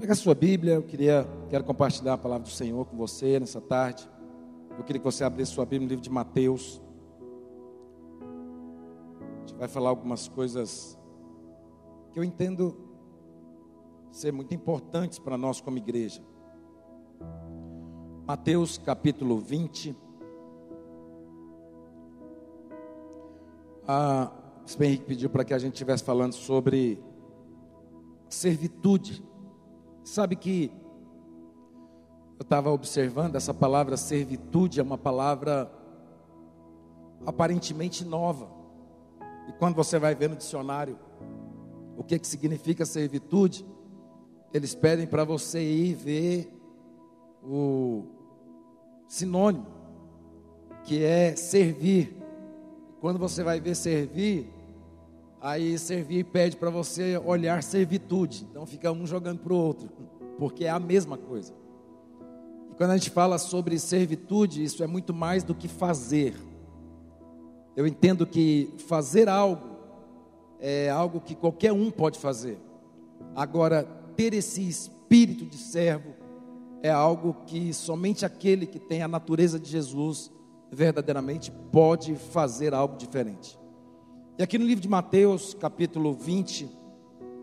Pega a sua Bíblia, eu queria, quero compartilhar a palavra do Senhor com você nessa tarde. Eu queria que você abrisse sua Bíblia no livro de Mateus. A gente vai falar algumas coisas que eu entendo ser muito importantes para nós como igreja. Mateus capítulo 20. Ah, o Henrique pediu para que a gente estivesse falando sobre servitude. Sabe que eu estava observando essa palavra servitude é uma palavra aparentemente nova. E quando você vai ver no dicionário o que, que significa servitude, eles pedem para você ir ver o sinônimo, que é servir. Quando você vai ver servir, Aí servir pede para você olhar servitude. Então fica um jogando para o outro, porque é a mesma coisa. E quando a gente fala sobre servitude, isso é muito mais do que fazer. Eu entendo que fazer algo é algo que qualquer um pode fazer. Agora, ter esse espírito de servo é algo que somente aquele que tem a natureza de Jesus verdadeiramente pode fazer algo diferente. E aqui no livro de Mateus, capítulo 20,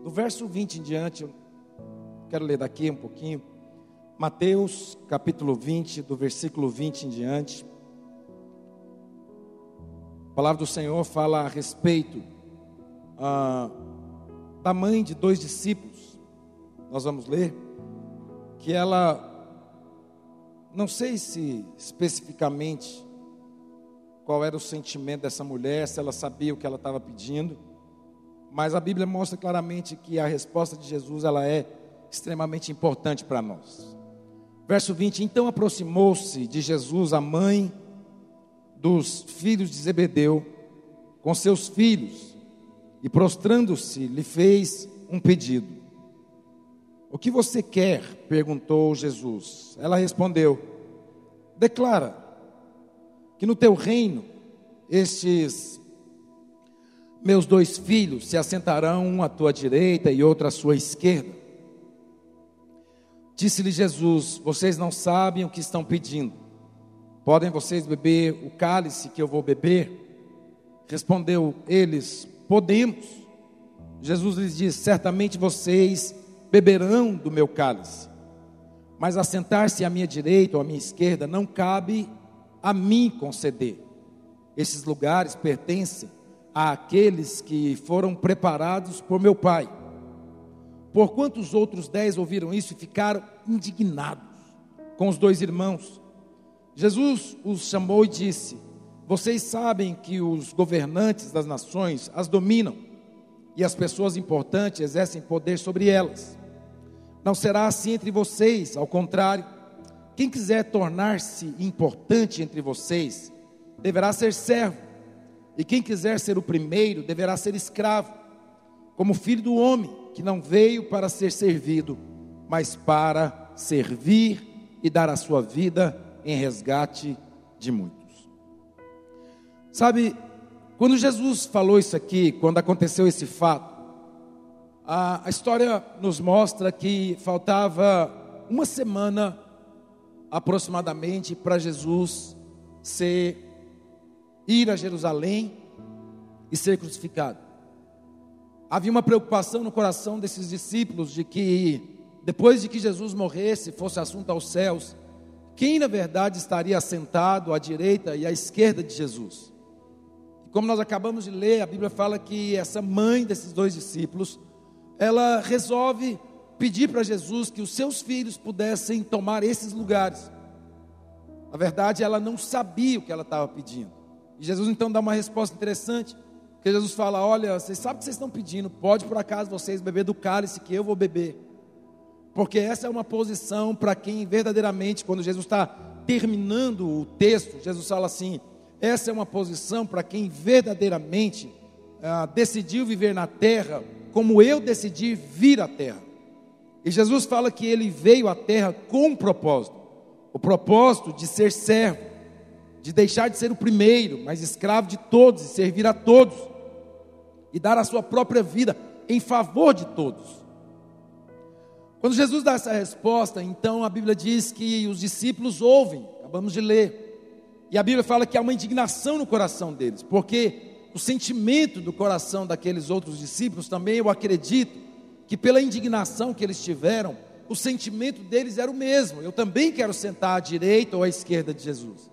do verso 20 em diante, eu quero ler daqui um pouquinho. Mateus, capítulo 20, do versículo 20 em diante. A palavra do Senhor fala a respeito ah, da mãe de dois discípulos. Nós vamos ler que ela, não sei se especificamente qual era o sentimento dessa mulher, se ela sabia o que ela estava pedindo. Mas a Bíblia mostra claramente que a resposta de Jesus ela é extremamente importante para nós. Verso 20: Então aproximou-se de Jesus a mãe dos filhos de Zebedeu com seus filhos e prostrando-se lhe fez um pedido. O que você quer? perguntou Jesus. Ela respondeu: Declara que no teu reino estes meus dois filhos se assentarão, um à tua direita e outro à sua esquerda. Disse-lhe Jesus: Vocês não sabem o que estão pedindo. Podem vocês beber o cálice que eu vou beber? Respondeu eles: Podemos. Jesus lhes disse: Certamente vocês beberão do meu cálice, mas assentar-se à minha direita ou à minha esquerda não cabe a mim conceder. Esses lugares pertencem àqueles que foram preparados por meu Pai. Por quantos outros dez ouviram isso e ficaram indignados com os dois irmãos? Jesus os chamou e disse: Vocês sabem que os governantes das nações as dominam e as pessoas importantes exercem poder sobre elas. Não será assim entre vocês, ao contrário quem quiser tornar-se importante entre vocês, deverá ser servo, e quem quiser ser o primeiro, deverá ser escravo, como filho do homem, que não veio para ser servido, mas para servir e dar a sua vida em resgate de muitos. Sabe, quando Jesus falou isso aqui, quando aconteceu esse fato, a, a história nos mostra que faltava uma semana aproximadamente para Jesus ser ir a Jerusalém e ser crucificado. Havia uma preocupação no coração desses discípulos de que depois de que Jesus morresse, fosse assunto aos céus, quem na verdade estaria assentado à direita e à esquerda de Jesus? Como nós acabamos de ler, a Bíblia fala que essa mãe desses dois discípulos, ela resolve pedir para Jesus que os seus filhos pudessem tomar esses lugares. Na verdade, ela não sabia o que ela estava pedindo. E Jesus então dá uma resposta interessante. Porque Jesus fala: Olha, vocês sabem o que vocês estão pedindo, pode por acaso vocês beber do cálice que eu vou beber. Porque essa é uma posição para quem verdadeiramente, quando Jesus está terminando o texto, Jesus fala assim: essa é uma posição para quem verdadeiramente ah, decidiu viver na terra, como eu decidi vir à terra. E Jesus fala que ele veio à terra com um propósito: o propósito de ser servo, de deixar de ser o primeiro, mas escravo de todos e servir a todos, e dar a sua própria vida em favor de todos. Quando Jesus dá essa resposta, então a Bíblia diz que os discípulos ouvem, acabamos de ler. E a Bíblia fala que há uma indignação no coração deles, porque o sentimento do coração daqueles outros discípulos também, eu acredito, que pela indignação que eles tiveram, o sentimento deles era o mesmo. Eu também quero sentar à direita ou à esquerda de Jesus.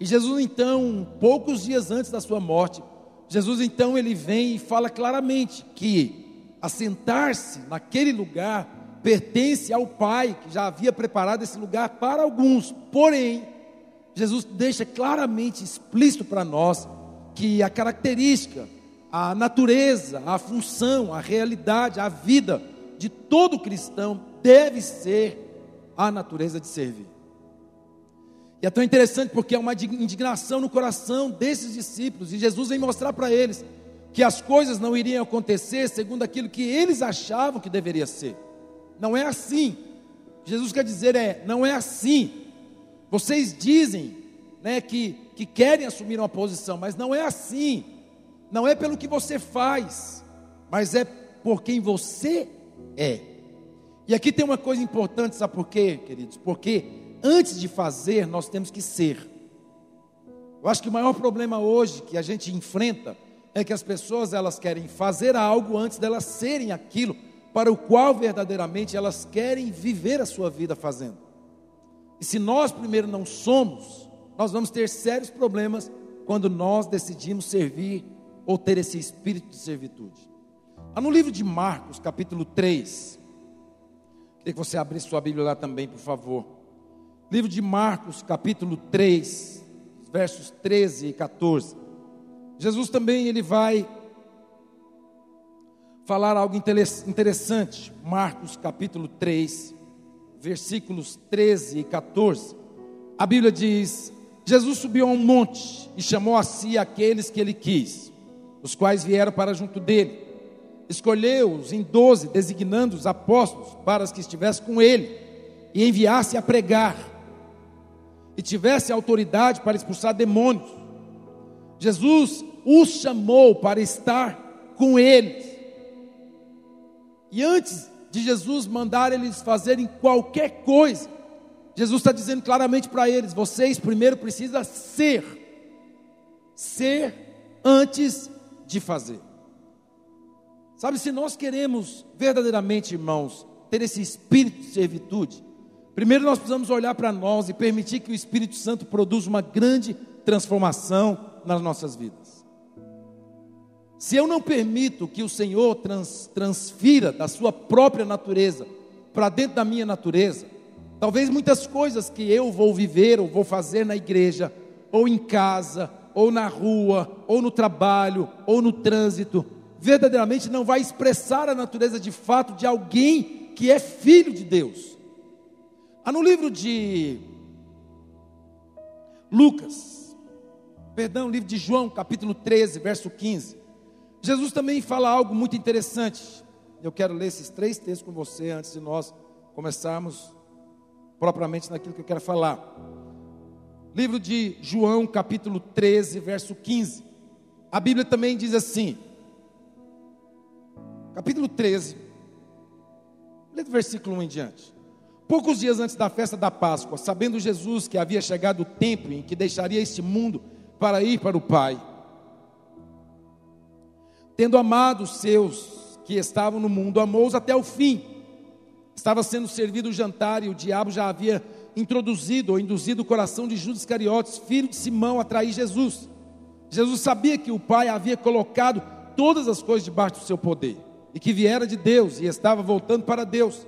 E Jesus, então, poucos dias antes da sua morte, Jesus, então, ele vem e fala claramente que assentar-se naquele lugar pertence ao Pai, que já havia preparado esse lugar para alguns. Porém, Jesus deixa claramente explícito para nós que a característica, a natureza, a função, a realidade, a vida de todo cristão deve ser a natureza de servir. E é tão interessante porque é uma indignação no coração desses discípulos, e Jesus vem mostrar para eles que as coisas não iriam acontecer segundo aquilo que eles achavam que deveria ser. Não é assim. Jesus quer dizer é, não é assim. Vocês dizem, né, que que querem assumir uma posição, mas não é assim. Não é pelo que você faz, mas é por quem você é. E aqui tem uma coisa importante, sabe por quê, queridos? Porque antes de fazer, nós temos que ser. Eu acho que o maior problema hoje que a gente enfrenta é que as pessoas elas querem fazer algo antes delas serem aquilo para o qual verdadeiramente elas querem viver a sua vida fazendo. E se nós primeiro não somos, nós vamos ter sérios problemas quando nós decidimos servir ou ter esse espírito de servitude. Ah, no livro de Marcos, capítulo 3, queria que você abrisse sua Bíblia lá também, por favor. Livro de Marcos, capítulo 3, versos 13 e 14. Jesus também ele vai falar algo interessante. Marcos, capítulo 3, versículos 13 e 14. A Bíblia diz: Jesus subiu a um monte e chamou a si aqueles que ele quis, os quais vieram para junto dele. Escolheu-os em doze, designando os apóstolos para que estivessem com ele e enviasse a pregar, e tivesse autoridade para expulsar demônios. Jesus os chamou para estar com eles. E antes de Jesus mandar eles fazerem qualquer coisa, Jesus está dizendo claramente para eles: vocês primeiro precisam ser, ser antes de fazer. Sabe, se nós queremos verdadeiramente, irmãos, ter esse espírito de servitude, primeiro nós precisamos olhar para nós e permitir que o Espírito Santo produza uma grande transformação nas nossas vidas. Se eu não permito que o Senhor trans, transfira da sua própria natureza para dentro da minha natureza, Talvez muitas coisas que eu vou viver ou vou fazer na igreja, ou em casa, ou na rua, ou no trabalho, ou no trânsito, verdadeiramente não vai expressar a natureza de fato de alguém que é filho de Deus. Há no livro de Lucas, perdão, livro de João, capítulo 13, verso 15. Jesus também fala algo muito interessante. Eu quero ler esses três textos com você antes de nós começarmos propriamente naquilo que eu quero falar. Livro de João, capítulo 13, verso 15. A Bíblia também diz assim, capítulo 13, lê do versículo 1 em diante. Poucos dias antes da festa da Páscoa, sabendo Jesus que havia chegado o tempo em que deixaria este mundo para ir para o Pai, tendo amado os seus que estavam no mundo, amou-os até o fim. Estava sendo servido o jantar e o diabo já havia introduzido ou induzido o coração de Judas Iscariotes, filho de Simão, a trair Jesus. Jesus sabia que o Pai havia colocado todas as coisas debaixo do seu poder e que viera de Deus e estava voltando para Deus.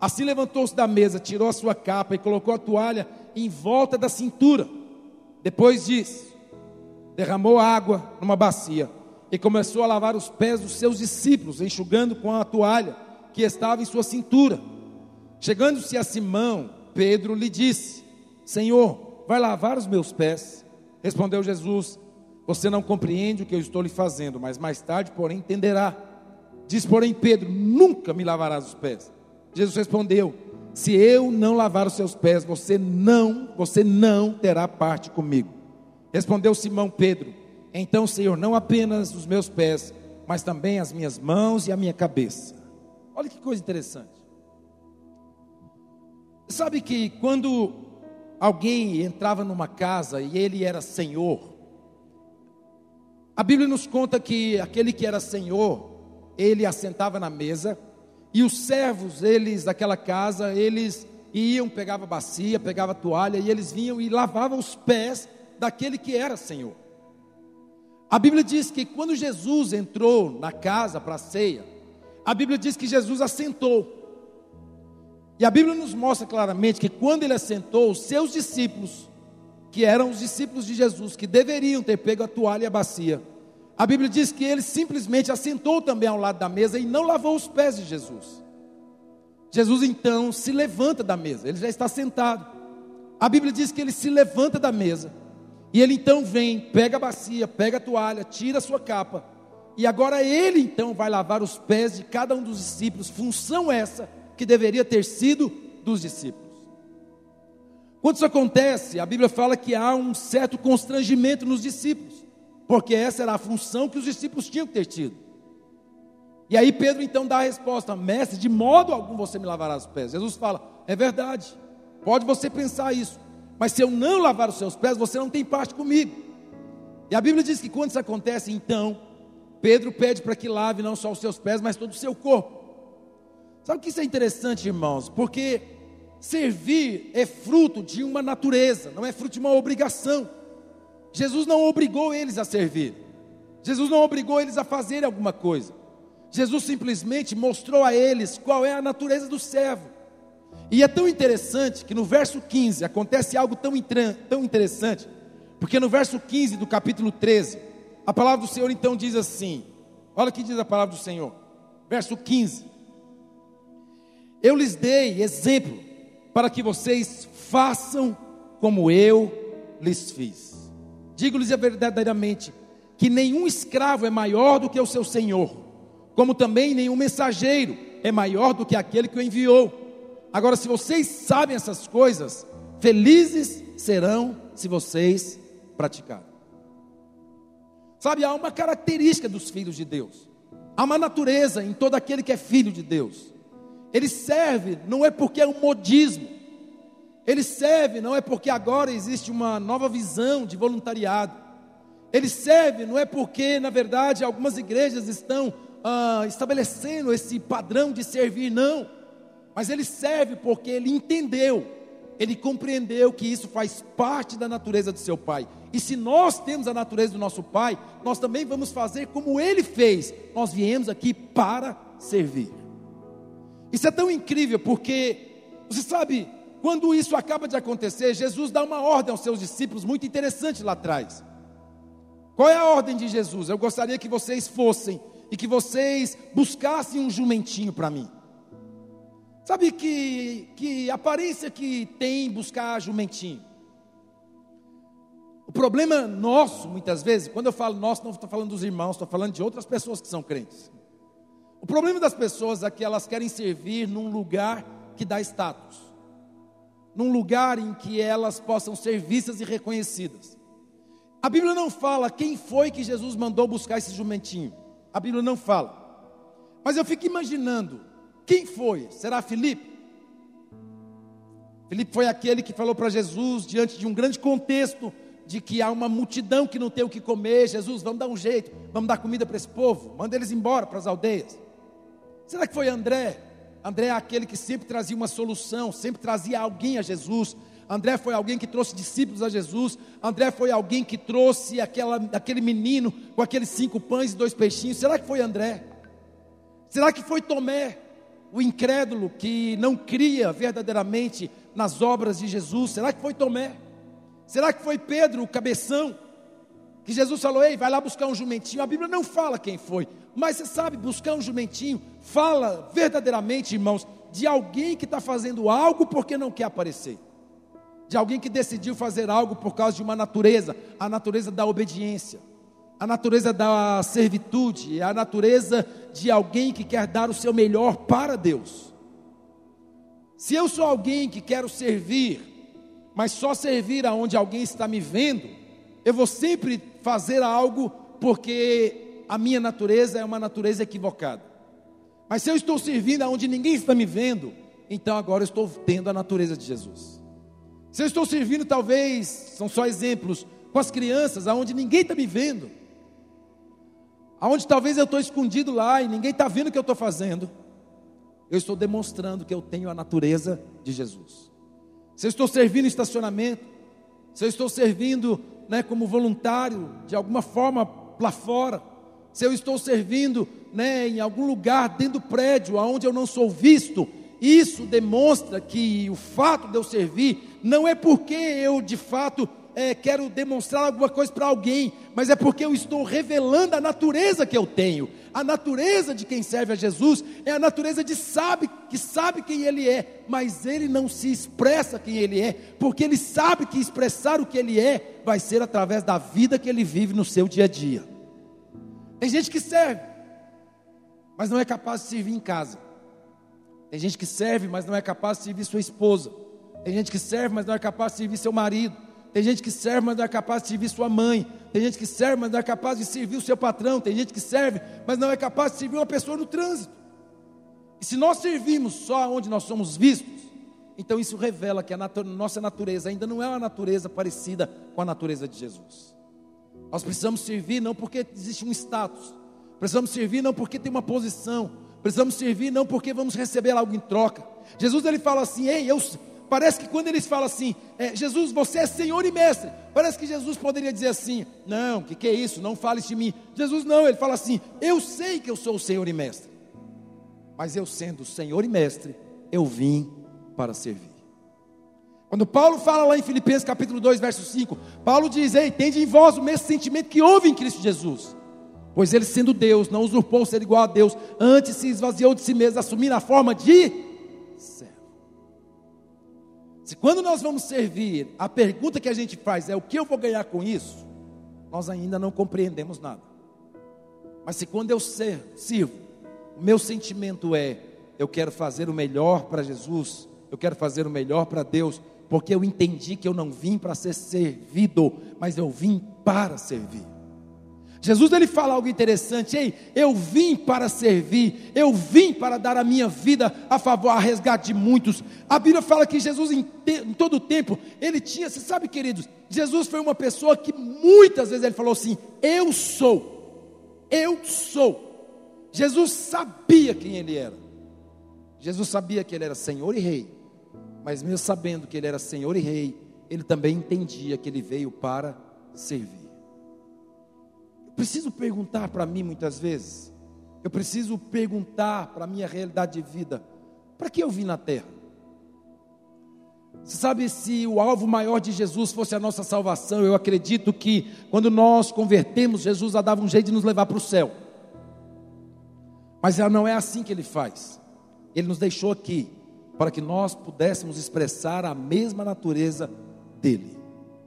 Assim levantou-se da mesa, tirou a sua capa e colocou a toalha em volta da cintura. Depois disso, derramou água numa bacia e começou a lavar os pés dos seus discípulos, enxugando com a toalha que estava em sua cintura. Chegando-se a Simão, Pedro lhe disse: Senhor, vai lavar os meus pés? Respondeu Jesus: Você não compreende o que eu estou lhe fazendo, mas mais tarde, porém, entenderá. Diz, porém, Pedro: Nunca me lavarás os pés. Jesus respondeu: Se eu não lavar os seus pés, você não, você não terá parte comigo. Respondeu Simão Pedro: Então, Senhor, não apenas os meus pés, mas também as minhas mãos e a minha cabeça. Olha que coisa interessante. Sabe que quando alguém entrava numa casa e ele era senhor, a Bíblia nos conta que aquele que era senhor, ele assentava na mesa e os servos, eles daquela casa, eles iam, pegava bacia, pegava toalha e eles vinham e lavavam os pés daquele que era senhor. A Bíblia diz que quando Jesus entrou na casa para a ceia, a Bíblia diz que Jesus assentou. E a Bíblia nos mostra claramente que quando ele assentou, os seus discípulos, que eram os discípulos de Jesus, que deveriam ter pego a toalha e a bacia, a Bíblia diz que ele simplesmente assentou também ao lado da mesa e não lavou os pés de Jesus. Jesus então se levanta da mesa, ele já está sentado. A Bíblia diz que ele se levanta da mesa e ele então vem, pega a bacia, pega a toalha, tira a sua capa. E agora ele então vai lavar os pés de cada um dos discípulos, função essa que deveria ter sido dos discípulos. Quando isso acontece, a Bíblia fala que há um certo constrangimento nos discípulos, porque essa era a função que os discípulos tinham que ter tido. E aí Pedro então dá a resposta: Mestre, de modo algum você me lavará os pés. Jesus fala: É verdade, pode você pensar isso, mas se eu não lavar os seus pés, você não tem parte comigo. E a Bíblia diz que quando isso acontece, então, Pedro pede para que lave não só os seus pés, mas todo o seu corpo. Sabe que isso é interessante, irmãos? Porque servir é fruto de uma natureza, não é fruto de uma obrigação. Jesus não obrigou eles a servir. Jesus não obrigou eles a fazer alguma coisa. Jesus simplesmente mostrou a eles qual é a natureza do servo. E é tão interessante que no verso 15 acontece algo tão, tão interessante, porque no verso 15 do capítulo 13, a palavra do Senhor então diz assim: olha o que diz a palavra do Senhor, verso 15: Eu lhes dei exemplo para que vocês façam como eu lhes fiz. Digo-lhes verdadeiramente que nenhum escravo é maior do que o seu senhor, como também nenhum mensageiro é maior do que aquele que o enviou. Agora, se vocês sabem essas coisas, felizes serão se vocês praticarem. Sabe, há uma característica dos filhos de Deus, há uma natureza em todo aquele que é filho de Deus. Ele serve não é porque é um modismo, ele serve não é porque agora existe uma nova visão de voluntariado, ele serve não é porque, na verdade, algumas igrejas estão ah, estabelecendo esse padrão de servir, não mas ele serve porque ele entendeu, ele compreendeu que isso faz parte da natureza do seu pai. E se nós temos a natureza do nosso pai, nós também vamos fazer como ele fez. Nós viemos aqui para servir. Isso é tão incrível porque, você sabe, quando isso acaba de acontecer, Jesus dá uma ordem aos seus discípulos muito interessante lá atrás. Qual é a ordem de Jesus? Eu gostaria que vocês fossem e que vocês buscassem um jumentinho para mim. Sabe que, que aparência que tem buscar jumentinho? O problema nosso, muitas vezes, quando eu falo nosso, não estou falando dos irmãos, estou falando de outras pessoas que são crentes. O problema das pessoas é que elas querem servir num lugar que dá status, num lugar em que elas possam ser vistas e reconhecidas. A Bíblia não fala quem foi que Jesus mandou buscar esse jumentinho. A Bíblia não fala. Mas eu fico imaginando quem foi? Será Filipe? Filipe foi aquele que falou para Jesus, diante de um grande contexto, de que há uma multidão que não tem o que comer. Jesus, vamos dar um jeito, vamos dar comida para esse povo, manda eles embora para as aldeias. Será que foi André? André é aquele que sempre trazia uma solução, sempre trazia alguém a Jesus. André foi alguém que trouxe discípulos a Jesus. André foi alguém que trouxe aquela, aquele menino com aqueles cinco pães e dois peixinhos. Será que foi André? Será que foi Tomé? o incrédulo que não cria verdadeiramente nas obras de Jesus? Será que foi Tomé? Será que foi Pedro, o cabeção? Que Jesus falou: Ei, vai lá buscar um jumentinho. A Bíblia não fala quem foi, mas você sabe, buscar um jumentinho fala verdadeiramente, irmãos, de alguém que está fazendo algo porque não quer aparecer, de alguém que decidiu fazer algo por causa de uma natureza, a natureza da obediência a natureza da servitude, a natureza de alguém que quer dar o seu melhor para Deus. Se eu sou alguém que quero servir, mas só servir aonde alguém está me vendo, eu vou sempre fazer algo porque a minha natureza é uma natureza equivocada. Mas se eu estou servindo aonde ninguém está me vendo, então agora eu estou tendo a natureza de Jesus. Se eu estou servindo, talvez, são só exemplos, com as crianças, aonde ninguém está me vendo, aonde talvez eu estou escondido lá e ninguém está vendo o que eu estou fazendo, eu estou demonstrando que eu tenho a natureza de Jesus. Se eu estou servindo estacionamento, se eu estou servindo né, como voluntário, de alguma forma lá fora, se eu estou servindo né, em algum lugar dentro do prédio, onde eu não sou visto, isso demonstra que o fato de eu servir não é porque eu de fato é, quero demonstrar alguma coisa para alguém, mas é porque eu estou revelando a natureza que eu tenho. A natureza de quem serve a Jesus é a natureza de sabe que sabe quem ele é, mas ele não se expressa quem ele é, porque ele sabe que expressar o que ele é vai ser através da vida que ele vive no seu dia a dia. Tem gente que serve, mas não é capaz de servir em casa. Tem gente que serve, mas não é capaz de servir sua esposa. Tem gente que serve, mas não é capaz de servir seu marido. Tem gente que serve, mas não é capaz de servir sua mãe. Tem gente que serve, mas não é capaz de servir o seu patrão. Tem gente que serve, mas não é capaz de servir uma pessoa no trânsito. E se nós servimos só onde nós somos vistos, então isso revela que a natu nossa natureza ainda não é uma natureza parecida com a natureza de Jesus. Nós precisamos servir não porque existe um status, precisamos servir não porque tem uma posição, precisamos servir não porque vamos receber algo em troca. Jesus ele fala assim: Ei, eu, Parece que quando eles falam assim, é, Jesus, você é Senhor e Mestre, parece que Jesus poderia dizer assim: Não, que que é isso? Não fale de mim. Jesus não, ele fala assim: Eu sei que eu sou o Senhor e Mestre, mas eu sendo Senhor e Mestre, eu vim para servir. Quando Paulo fala lá em Filipenses capítulo 2, verso 5, Paulo diz: Ei, tende em vós o mesmo sentimento que houve em Cristo Jesus. Pois ele, sendo Deus, não usurpou ser igual a Deus, antes se esvaziou de si mesmo, assumindo a forma de servo. Se quando nós vamos servir, a pergunta que a gente faz é o que eu vou ganhar com isso, nós ainda não compreendemos nada. Mas se quando eu ser, sirvo, o meu sentimento é eu quero fazer o melhor para Jesus, eu quero fazer o melhor para Deus, porque eu entendi que eu não vim para ser servido, mas eu vim para servir. Jesus ele fala algo interessante, ei, eu vim para servir, eu vim para dar a minha vida a favor, a resgate de muitos. A Bíblia fala que Jesus em, te, em todo o tempo, ele tinha, você sabe queridos, Jesus foi uma pessoa que muitas vezes ele falou assim, eu sou, eu sou. Jesus sabia quem ele era. Jesus sabia que ele era Senhor e Rei, mas mesmo sabendo que ele era Senhor e Rei, ele também entendia que ele veio para servir preciso perguntar para mim muitas vezes, eu preciso perguntar para a minha realidade de vida: para que eu vim na terra? Você sabe, se o alvo maior de Jesus fosse a nossa salvação, eu acredito que quando nós convertemos, Jesus já dava um jeito de nos levar para o céu. Mas não é assim que ele faz. Ele nos deixou aqui para que nós pudéssemos expressar a mesma natureza dele,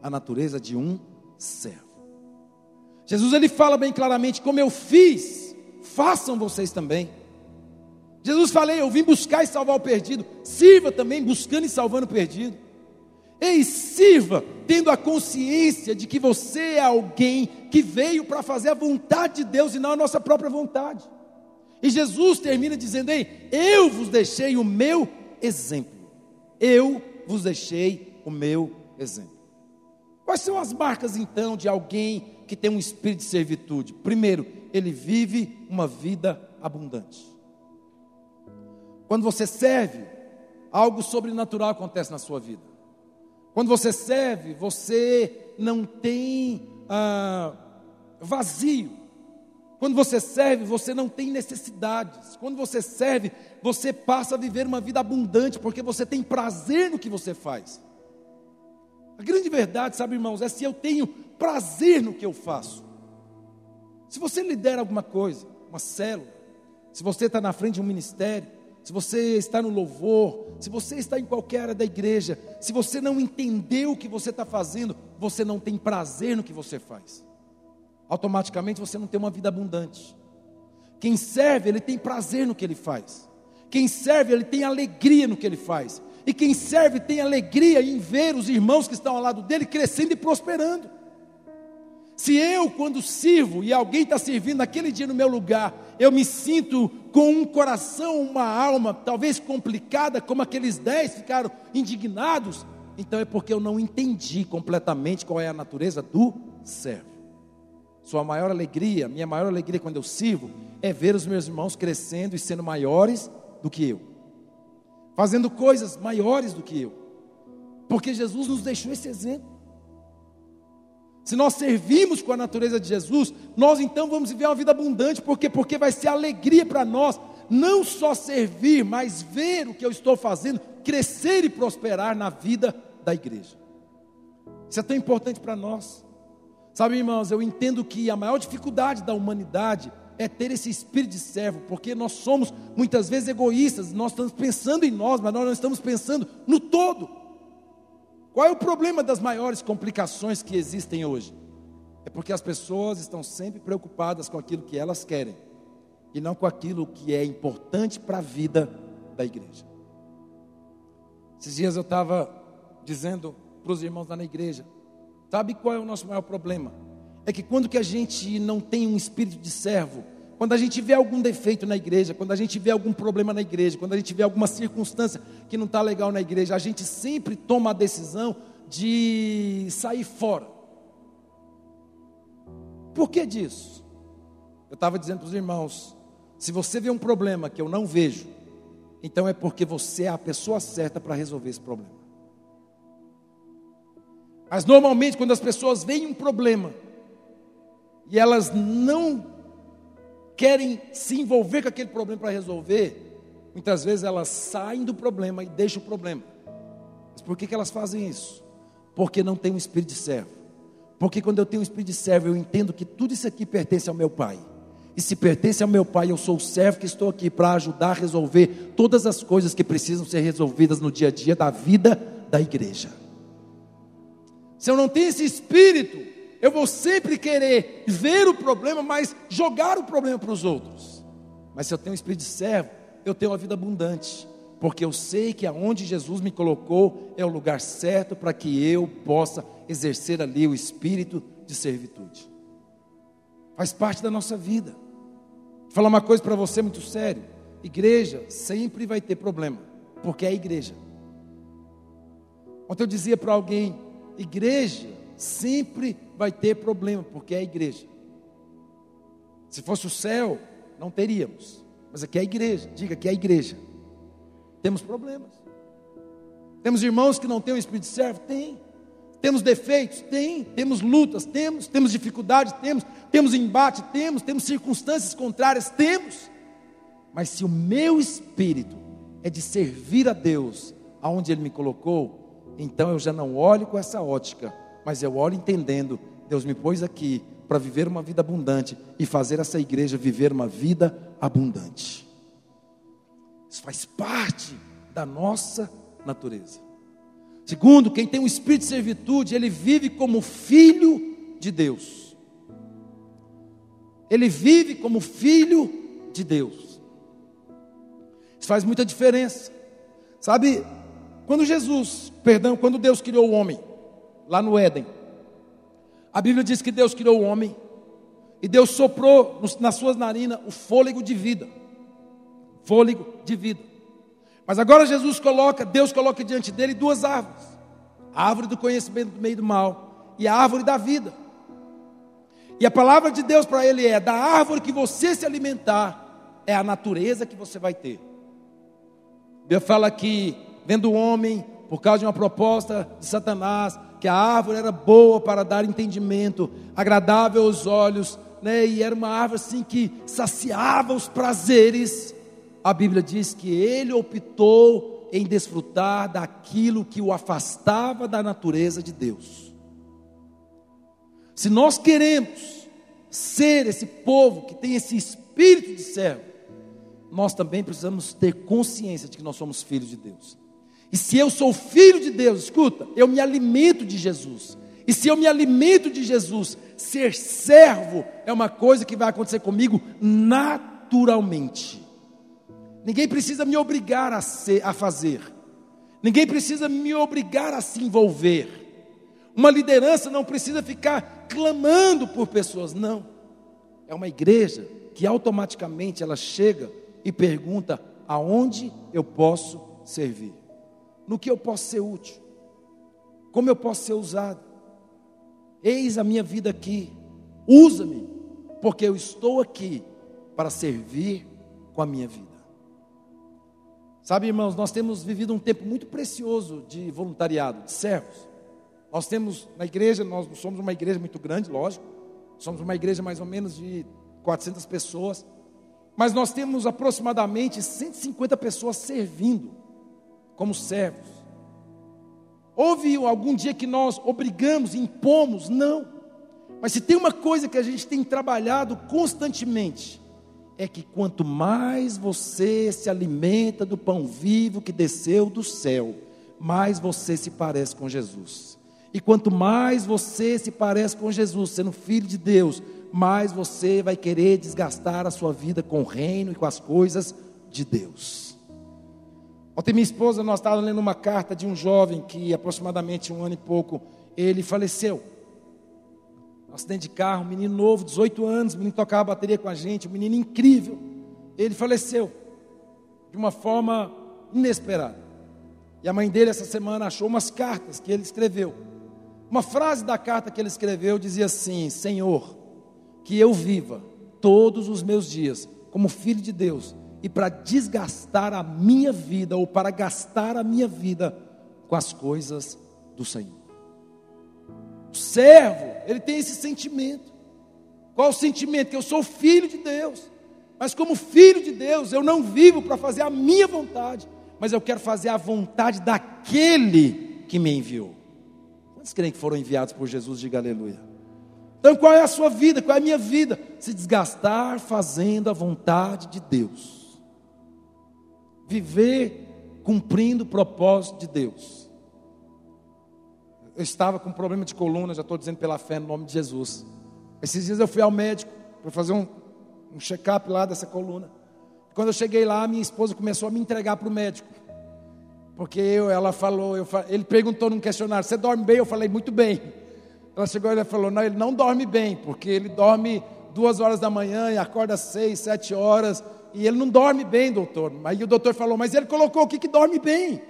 a natureza de um servo. Jesus ele fala bem claramente: como eu fiz, façam vocês também. Jesus falei, eu vim buscar e salvar o perdido. Sirva também buscando e salvando o perdido. Ei, sirva tendo a consciência de que você é alguém que veio para fazer a vontade de Deus e não a nossa própria vontade. E Jesus termina dizendo: Ei, eu vos deixei o meu exemplo. Eu vos deixei o meu exemplo. Quais são as marcas então de alguém que tem um espírito de servitude? Primeiro, ele vive uma vida abundante. Quando você serve, algo sobrenatural acontece na sua vida. Quando você serve, você não tem ah, vazio. Quando você serve, você não tem necessidades. Quando você serve, você passa a viver uma vida abundante, porque você tem prazer no que você faz. Grande verdade, sabe, irmãos, é se eu tenho prazer no que eu faço. Se você lidera alguma coisa, uma célula, se você está na frente de um ministério, se você está no louvor, se você está em qualquer área da igreja, se você não entendeu o que você está fazendo, você não tem prazer no que você faz. Automaticamente você não tem uma vida abundante. Quem serve, ele tem prazer no que ele faz. Quem serve, ele tem alegria no que ele faz. E quem serve tem alegria em ver os irmãos que estão ao lado dele crescendo e prosperando. Se eu, quando sirvo e alguém está servindo naquele dia no meu lugar, eu me sinto com um coração, uma alma, talvez complicada, como aqueles dez ficaram indignados, então é porque eu não entendi completamente qual é a natureza do servo. Sua maior alegria, minha maior alegria quando eu sirvo, é ver os meus irmãos crescendo e sendo maiores do que eu, fazendo coisas maiores do que eu, porque Jesus nos deixou esse exemplo. Se nós servimos com a natureza de Jesus, nós então vamos viver uma vida abundante, porque porque vai ser alegria para nós, não só servir, mas ver o que eu estou fazendo crescer e prosperar na vida da igreja. Isso é tão importante para nós. Sabe, irmãos, eu entendo que a maior dificuldade da humanidade é ter esse espírito de servo, porque nós somos muitas vezes egoístas, nós estamos pensando em nós, mas nós não estamos pensando no todo. Qual é o problema das maiores complicações que existem hoje? É porque as pessoas estão sempre preocupadas com aquilo que elas querem e não com aquilo que é importante para a vida da igreja. Esses dias eu estava dizendo para os irmãos lá na igreja, sabe qual é o nosso maior problema? É que quando que a gente não tem um espírito de servo, quando a gente vê algum defeito na igreja, quando a gente vê algum problema na igreja, quando a gente vê alguma circunstância que não está legal na igreja, a gente sempre toma a decisão de sair fora. Por que disso? Eu estava dizendo para os irmãos: se você vê um problema que eu não vejo, então é porque você é a pessoa certa para resolver esse problema. Mas normalmente, quando as pessoas veem um problema e elas não querem se envolver com aquele problema para resolver, muitas vezes elas saem do problema e deixam o problema. Mas por que, que elas fazem isso? Porque não tem um espírito de servo. Porque quando eu tenho um espírito de servo, eu entendo que tudo isso aqui pertence ao meu Pai. E se pertence ao meu Pai, eu sou o servo que estou aqui para ajudar a resolver todas as coisas que precisam ser resolvidas no dia a dia da vida da igreja. Se eu não tenho esse espírito, eu vou sempre querer ver o problema, mas jogar o problema para os outros. Mas se eu tenho um espírito de servo, eu tenho uma vida abundante, porque eu sei que aonde Jesus me colocou é o lugar certo para que eu possa exercer ali o espírito de servitude. Faz parte da nossa vida. Vou falar uma coisa para você muito sério: igreja sempre vai ter problema, porque é igreja. Ontem eu dizia para alguém: igreja sempre vai ter problema, porque é a igreja. Se fosse o céu, não teríamos. Mas aqui é a igreja, diga que é a igreja. Temos problemas. Temos irmãos que não têm o espírito de servo? Tem. Temos defeitos? Tem. Temos lutas? Temos. Temos dificuldades? Temos. Temos embate? Temos. Temos circunstâncias contrárias? Temos. Mas se o meu espírito é de servir a Deus aonde Ele me colocou, então eu já não olho com essa ótica mas eu olho entendendo, Deus me pôs aqui para viver uma vida abundante e fazer essa igreja viver uma vida abundante. Isso faz parte da nossa natureza. Segundo, quem tem um espírito de servitude, ele vive como filho de Deus. Ele vive como filho de Deus. Isso faz muita diferença. Sabe, quando Jesus, perdão, quando Deus criou o homem, lá no Éden. A Bíblia diz que Deus criou o homem e Deus soprou nas suas narinas o fôlego de vida. Fôlego de vida. Mas agora Jesus coloca, Deus coloca diante dele duas árvores: a árvore do conhecimento do meio do mal e a árvore da vida. E a palavra de Deus para ele é: da árvore que você se alimentar, é a natureza que você vai ter. Deus fala que, vendo o homem, por causa de uma proposta de Satanás, que a árvore era boa para dar entendimento, agradável aos olhos, né? e era uma árvore assim que saciava os prazeres. A Bíblia diz que ele optou em desfrutar daquilo que o afastava da natureza de Deus. Se nós queremos ser esse povo que tem esse espírito de servo, nós também precisamos ter consciência de que nós somos filhos de Deus. E se eu sou filho de Deus, escuta, eu me alimento de Jesus. E se eu me alimento de Jesus, ser servo é uma coisa que vai acontecer comigo naturalmente. Ninguém precisa me obrigar a, ser, a fazer. Ninguém precisa me obrigar a se envolver. Uma liderança não precisa ficar clamando por pessoas, não. É uma igreja que automaticamente ela chega e pergunta: aonde eu posso servir? No que eu posso ser útil? Como eu posso ser usado? Eis a minha vida aqui, usa-me, porque eu estou aqui para servir com a minha vida. Sabe, irmãos, nós temos vivido um tempo muito precioso de voluntariado, de servos. Nós temos na igreja, nós somos uma igreja muito grande, lógico. Somos uma igreja mais ou menos de 400 pessoas. Mas nós temos aproximadamente 150 pessoas servindo como servos. Houve algum dia que nós obrigamos, impomos? Não. Mas se tem uma coisa que a gente tem trabalhado constantemente, é que quanto mais você se alimenta do pão vivo que desceu do céu, mais você se parece com Jesus. E quanto mais você se parece com Jesus, sendo filho de Deus, mais você vai querer desgastar a sua vida com o reino e com as coisas de Deus. Ontem minha esposa, nós estávamos lendo uma carta de um jovem que aproximadamente um ano e pouco, ele faleceu. Um acidente de carro, um menino novo, 18 anos, o menino tocava bateria com a gente, um menino incrível. Ele faleceu de uma forma inesperada. E a mãe dele essa semana achou umas cartas que ele escreveu. Uma frase da carta que ele escreveu dizia assim: Senhor, que eu viva todos os meus dias como filho de Deus e para desgastar a minha vida ou para gastar a minha vida com as coisas do Senhor. O servo, ele tem esse sentimento. Qual o sentimento? Que eu sou filho de Deus. Mas como filho de Deus, eu não vivo para fazer a minha vontade, mas eu quero fazer a vontade daquele que me enviou. Quantos creem que foram enviados por Jesus? Diga aleluia. Então, qual é a sua vida? Qual é a minha vida? Se desgastar fazendo a vontade de Deus. Viver cumprindo o propósito de Deus. Eu estava com problema de coluna, já estou dizendo pela fé no nome de Jesus. Esses dias eu fui ao médico para fazer um, um check-up lá dessa coluna. Quando eu cheguei lá, minha esposa começou a me entregar para o médico. Porque eu, ela falou, eu, ele perguntou num questionário: Você dorme bem? Eu falei: Muito bem. Ela chegou e falou: não, ele não dorme bem, porque ele dorme duas horas da manhã e acorda seis, sete horas, e ele não dorme bem, doutor. Aí o doutor falou: mas ele colocou aqui que dorme bem.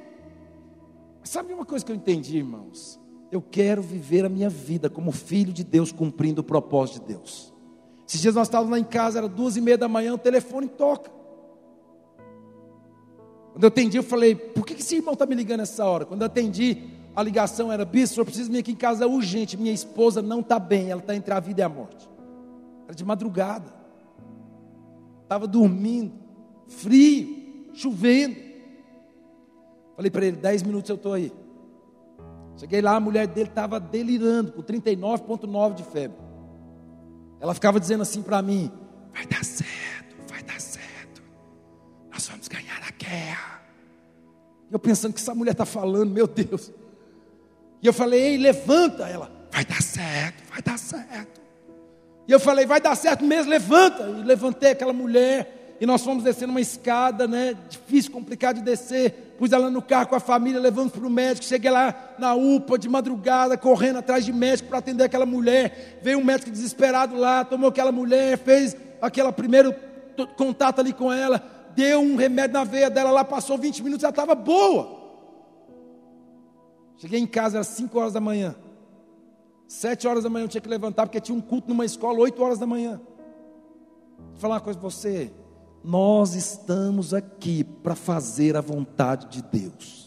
Sabe uma coisa que eu entendi, irmãos? Eu quero viver a minha vida como filho de Deus, cumprindo o propósito de Deus. Esses dias nós estávamos lá em casa, era duas e meia da manhã, o telefone toca. Quando eu atendi, eu falei: por que esse irmão está me ligando essa hora? Quando eu atendi, a ligação era: Bispo, eu preciso vir aqui em casa urgente. Minha esposa não está bem, ela está entre a vida e a morte. Era de madrugada, estava dormindo, frio, chovendo. Falei para ele: 10 minutos eu estou aí. Cheguei lá, a mulher dele estava delirando, com 39,9 de febre. Ela ficava dizendo assim para mim: Vai dar certo, vai dar certo. Nós vamos ganhar a guerra. Eu pensando que essa mulher está falando, meu Deus. E eu falei, ei, levanta. Ela, vai dar certo, vai dar certo. E eu falei, vai dar certo mesmo, levanta. E levantei aquela mulher. E nós fomos descendo uma escada, né? Difícil, complicado de descer. Pus ela no carro com a família, levamos para o médico. Cheguei lá na UPA de madrugada, correndo atrás de médico para atender aquela mulher. Veio um médico desesperado lá, tomou aquela mulher, fez aquele primeiro contato ali com ela, deu um remédio na veia dela lá, passou 20 minutos, ela estava boa. Cheguei em casa às 5 horas da manhã. 7 horas da manhã eu tinha que levantar porque tinha um culto numa escola 8 horas da manhã. Vou falar uma coisa para você. Nós estamos aqui para fazer a vontade de Deus.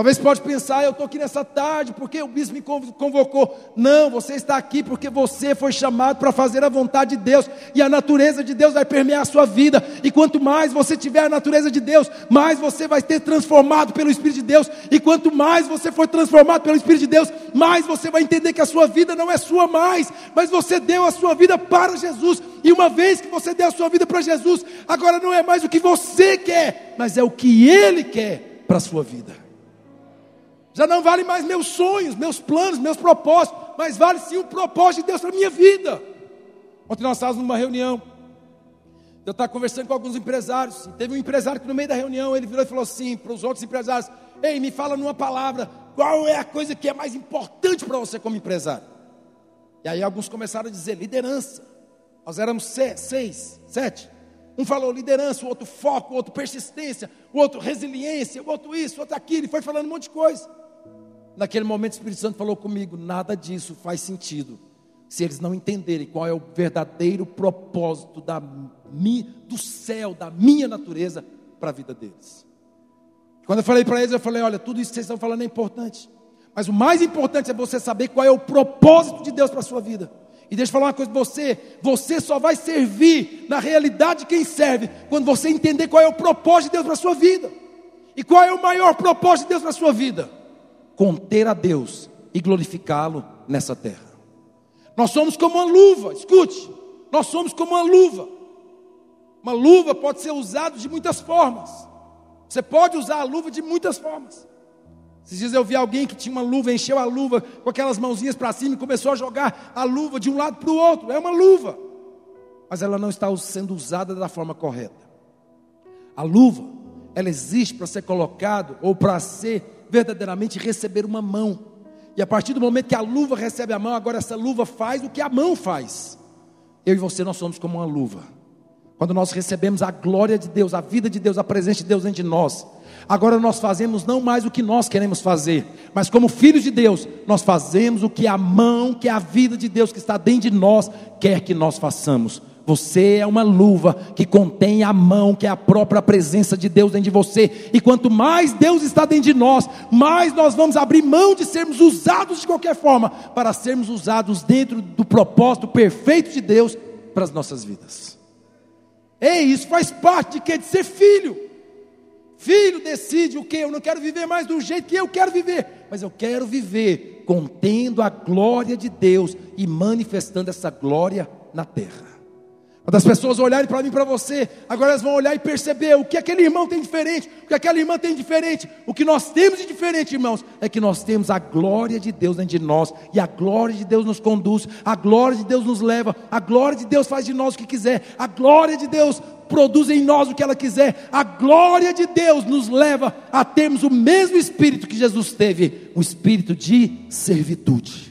Talvez pode pensar, eu estou aqui nessa tarde porque o bispo me convocou. Não, você está aqui porque você foi chamado para fazer a vontade de Deus. E a natureza de Deus vai permear a sua vida. E quanto mais você tiver a natureza de Deus, mais você vai ser transformado pelo Espírito de Deus. E quanto mais você for transformado pelo Espírito de Deus, mais você vai entender que a sua vida não é sua mais, mas você deu a sua vida para Jesus. E uma vez que você deu a sua vida para Jesus, agora não é mais o que você quer, mas é o que Ele quer para a sua vida. Já não vale mais meus sonhos, meus planos, meus propósitos, mas vale sim o propósito de Deus para a minha vida. Ontem nós estávamos numa reunião, eu estava conversando com alguns empresários, teve um empresário que no meio da reunião ele virou e falou assim para os outros empresários: Ei, me fala numa palavra, qual é a coisa que é mais importante para você como empresário? E aí alguns começaram a dizer liderança. Nós éramos seis, sete. Um falou liderança, o outro foco, o outro persistência, o outro resiliência, o outro isso, o outro aquilo, e foi falando um monte de coisa. Naquele momento o Espírito Santo falou comigo: nada disso faz sentido se eles não entenderem qual é o verdadeiro propósito da, do céu, da minha natureza para a vida deles. Quando eu falei para eles, eu falei: olha, tudo isso que vocês estão falando é importante, mas o mais importante é você saber qual é o propósito de Deus para a sua vida. E deixa eu falar uma coisa para você: você só vai servir na realidade quem serve quando você entender qual é o propósito de Deus para a sua vida. E qual é o maior propósito de Deus para a sua vida? Conter a Deus e glorificá-lo nessa terra. Nós somos como uma luva, escute, nós somos como uma luva. Uma luva pode ser usada de muitas formas. Você pode usar a luva de muitas formas. Esses dias eu vi alguém que tinha uma luva, encheu a luva com aquelas mãozinhas para cima e começou a jogar a luva de um lado para o outro. É uma luva, mas ela não está sendo usada da forma correta. A luva, ela existe para ser colocado ou para ser verdadeiramente receber uma mão. E a partir do momento que a luva recebe a mão, agora essa luva faz o que a mão faz. Eu e você, nós somos como uma luva. Quando nós recebemos a glória de Deus, a vida de Deus, a presença de Deus dentro de nós, agora nós fazemos não mais o que nós queremos fazer, mas como filhos de Deus, nós fazemos o que a mão, que a vida de Deus que está dentro de nós quer que nós façamos. Você é uma luva que contém a mão, que é a própria presença de Deus dentro de você. E quanto mais Deus está dentro de nós, mais nós vamos abrir mão de sermos usados de qualquer forma, para sermos usados dentro do propósito perfeito de Deus para as nossas vidas. Ei, isso faz parte de? De ser filho. Filho decide o que? Eu não quero viver mais do jeito que eu quero viver, mas eu quero viver contendo a glória de Deus e manifestando essa glória na terra. Quando as pessoas olharem para mim e para você, agora elas vão olhar e perceber o que aquele irmão tem diferente, o que aquela irmã tem diferente. O que nós temos de diferente, irmãos, é que nós temos a glória de Deus dentro de nós, e a glória de Deus nos conduz, a glória de Deus nos leva, a glória de Deus faz de nós o que quiser, a glória de Deus produz em nós o que ela quiser, a glória de Deus nos leva a termos o mesmo espírito que Jesus teve, um espírito de servitude.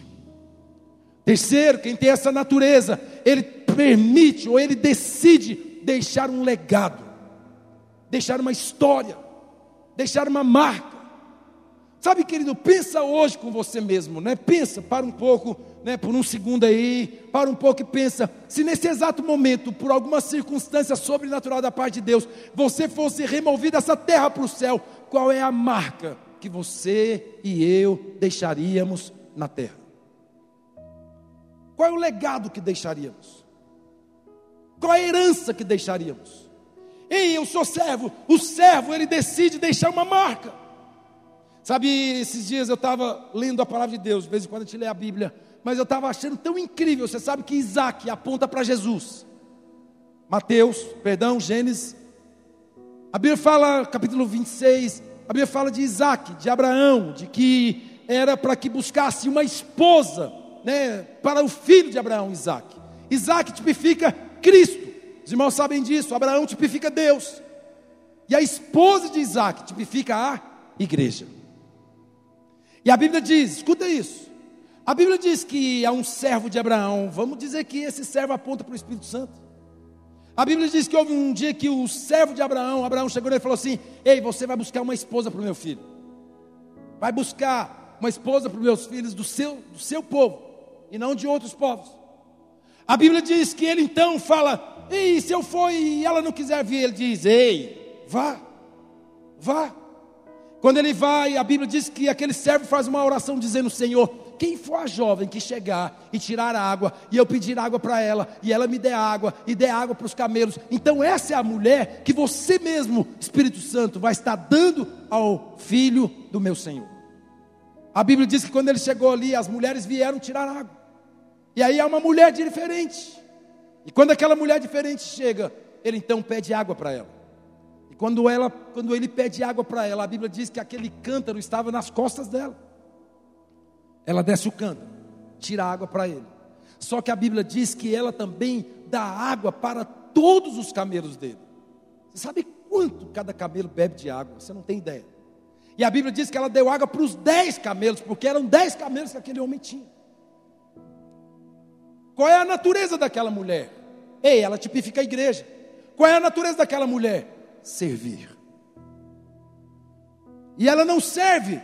Terceiro, quem tem essa natureza, ele permite ou ele decide deixar um legado, deixar uma história, deixar uma marca. Sabe, querido, pensa hoje com você mesmo, né? Pensa, para um pouco, né, por um segundo aí, para um pouco e pensa, se nesse exato momento, por alguma circunstância sobrenatural da parte de Deus, você fosse removido dessa terra para o céu, qual é a marca que você e eu deixaríamos na terra? Qual é o legado que deixaríamos? Qual a herança que deixaríamos? Ei, eu sou servo. O servo, ele decide deixar uma marca. Sabe, esses dias eu estava lendo a palavra de Deus, de vez em quando a gente lê a Bíblia, mas eu estava achando tão incrível. Você sabe que Isaac aponta para Jesus. Mateus, perdão, Gênesis. A Bíblia fala, capítulo 26, a Bíblia fala de Isaac, de Abraão, de que era para que buscasse uma esposa, né, para o filho de Abraão, Isaac. Isaac tipifica Cristo. Os irmãos sabem disso. Abraão tipifica Deus. E a esposa de Isaac tipifica a igreja. E a Bíblia diz: escuta isso. A Bíblia diz que há um servo de Abraão. Vamos dizer que esse servo aponta para o Espírito Santo. A Bíblia diz que houve um dia que o servo de Abraão, Abraão chegou e falou assim: Ei, você vai buscar uma esposa para o meu filho. Vai buscar uma esposa para os meus filhos do seu, do seu povo e não de outros povos. A Bíblia diz que ele então fala: E se eu for e ela não quiser vir? Ele diz: Ei, vá, vá. Quando ele vai, a Bíblia diz que aquele servo faz uma oração dizendo: Senhor, quem for a jovem que chegar e tirar água, e eu pedir água para ela, e ela me der água, e der água para os camelos, então essa é a mulher que você mesmo, Espírito Santo, vai estar dando ao filho do meu Senhor. A Bíblia diz que quando ele chegou ali, as mulheres vieram tirar água. E aí há uma mulher diferente. E quando aquela mulher diferente chega, ele então pede água para ela. E quando, ela, quando ele pede água para ela, a Bíblia diz que aquele cântaro estava nas costas dela. Ela desce o cântaro, tira água para ele. Só que a Bíblia diz que ela também dá água para todos os camelos dele. Você sabe quanto cada camelo bebe de água? Você não tem ideia. E a Bíblia diz que ela deu água para os dez camelos, porque eram dez camelos que aquele homem tinha. Qual é a natureza daquela mulher? Ei, ela tipifica a igreja. Qual é a natureza daquela mulher? Servir. E ela não serve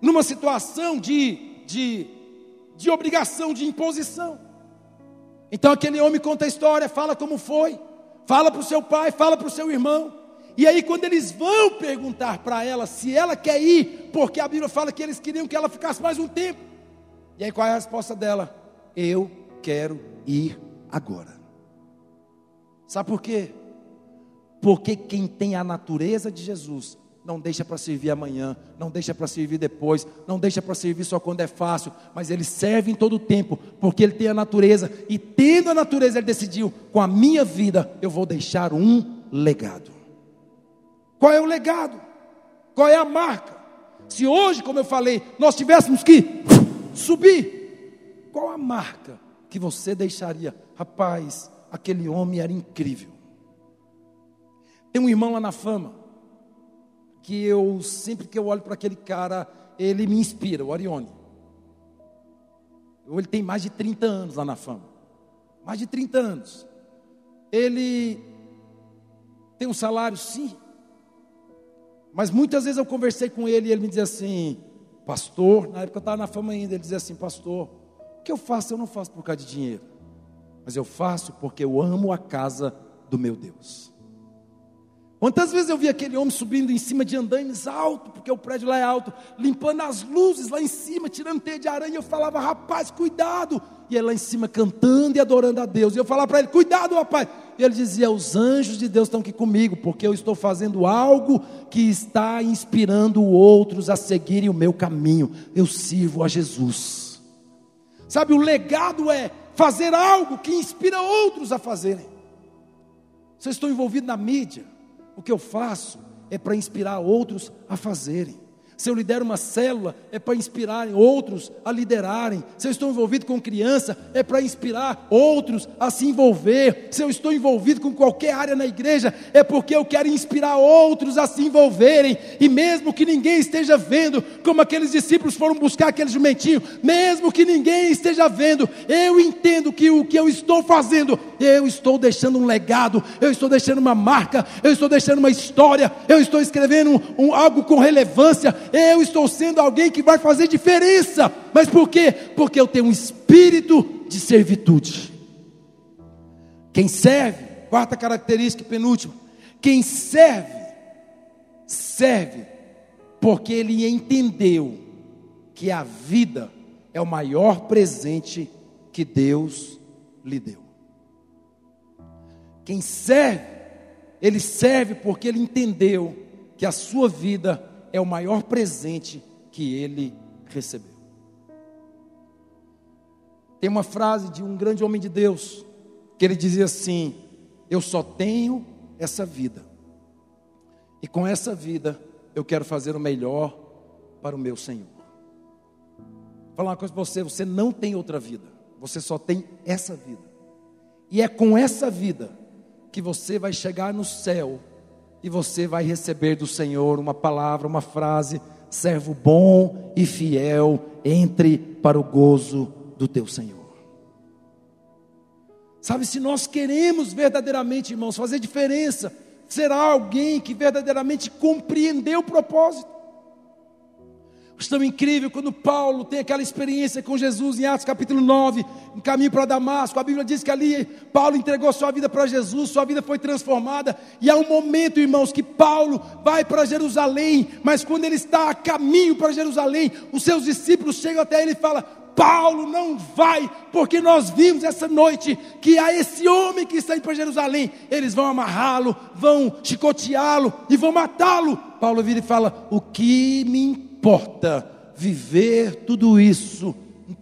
numa situação de, de, de obrigação, de imposição. Então aquele homem conta a história, fala como foi, fala para o seu pai, fala para o seu irmão. E aí, quando eles vão perguntar para ela se ela quer ir, porque a Bíblia fala que eles queriam que ela ficasse mais um tempo. E aí, qual é a resposta dela? Eu quero ir agora. Sabe por quê? Porque quem tem a natureza de Jesus não deixa para servir amanhã, não deixa para servir depois, não deixa para servir só quando é fácil, mas ele serve em todo o tempo, porque ele tem a natureza, e tendo a natureza, ele decidiu: com a minha vida eu vou deixar um legado. Qual é o legado? Qual é a marca? Se hoje, como eu falei, nós tivéssemos que subir, qual a marca que você deixaria? Rapaz, aquele homem era incrível. Tem um irmão lá na fama, que eu, sempre que eu olho para aquele cara, ele me inspira, o Orione. Ele tem mais de 30 anos lá na fama. Mais de 30 anos. Ele tem um salário, sim. Mas muitas vezes eu conversei com ele e ele me dizia assim, pastor, na época eu estava na fama ainda, ele dizia assim, pastor, o que eu faço, eu não faço por causa de dinheiro. Mas eu faço porque eu amo a casa do meu Deus. Quantas vezes eu vi aquele homem subindo em cima de andaimes alto, porque o prédio lá é alto, limpando as luzes lá em cima, tirando teia de aranha. Eu falava, rapaz, cuidado. E ele lá em cima cantando e adorando a Deus. E eu falava para ele, cuidado, rapaz. E ele dizia, os anjos de Deus estão aqui comigo, porque eu estou fazendo algo que está inspirando outros a seguirem o meu caminho. Eu sirvo a Jesus. Sabe, o legado é fazer algo que inspira outros a fazerem. Vocês estão envolvidos na mídia o que eu faço é para inspirar outros a fazerem. Se eu lidero uma célula, é para inspirar outros a liderarem. Se eu estou envolvido com criança, é para inspirar outros a se envolver. Se eu estou envolvido com qualquer área na igreja, é porque eu quero inspirar outros a se envolverem. E mesmo que ninguém esteja vendo, como aqueles discípulos foram buscar aquele jumentinho, mesmo que ninguém esteja vendo, eu entendo que o que eu estou fazendo, eu estou deixando um legado, eu estou deixando uma marca, eu estou deixando uma história, eu estou escrevendo um, um, algo com relevância eu estou sendo alguém que vai fazer diferença. Mas por quê? Porque eu tenho um espírito de servitude. Quem serve, quarta característica, penúltima, quem serve, serve porque ele entendeu que a vida é o maior presente que Deus lhe deu. Quem serve, ele serve porque ele entendeu que a sua vida é o maior presente que ele recebeu. Tem uma frase de um grande homem de Deus que ele dizia assim: Eu só tenho essa vida, e com essa vida eu quero fazer o melhor para o meu Senhor. Vou falar uma coisa para você: você não tem outra vida, você só tem essa vida, e é com essa vida que você vai chegar no céu e você vai receber do Senhor uma palavra, uma frase: servo bom e fiel, entre para o gozo do teu Senhor. Sabe, se nós queremos verdadeiramente, irmãos, fazer diferença, será alguém que verdadeiramente compreendeu o propósito tão incrível quando Paulo tem aquela experiência com Jesus em Atos capítulo 9, em caminho para Damasco. A Bíblia diz que ali Paulo entregou sua vida para Jesus, sua vida foi transformada. E há um momento, irmãos, que Paulo vai para Jerusalém, mas quando ele está a caminho para Jerusalém, os seus discípulos chegam até ele e falam: Paulo não vai, porque nós vimos essa noite que há esse homem que está indo para Jerusalém, eles vão amarrá-lo, vão chicoteá-lo e vão matá-lo. Paulo vira e fala: O que me importa viver tudo isso,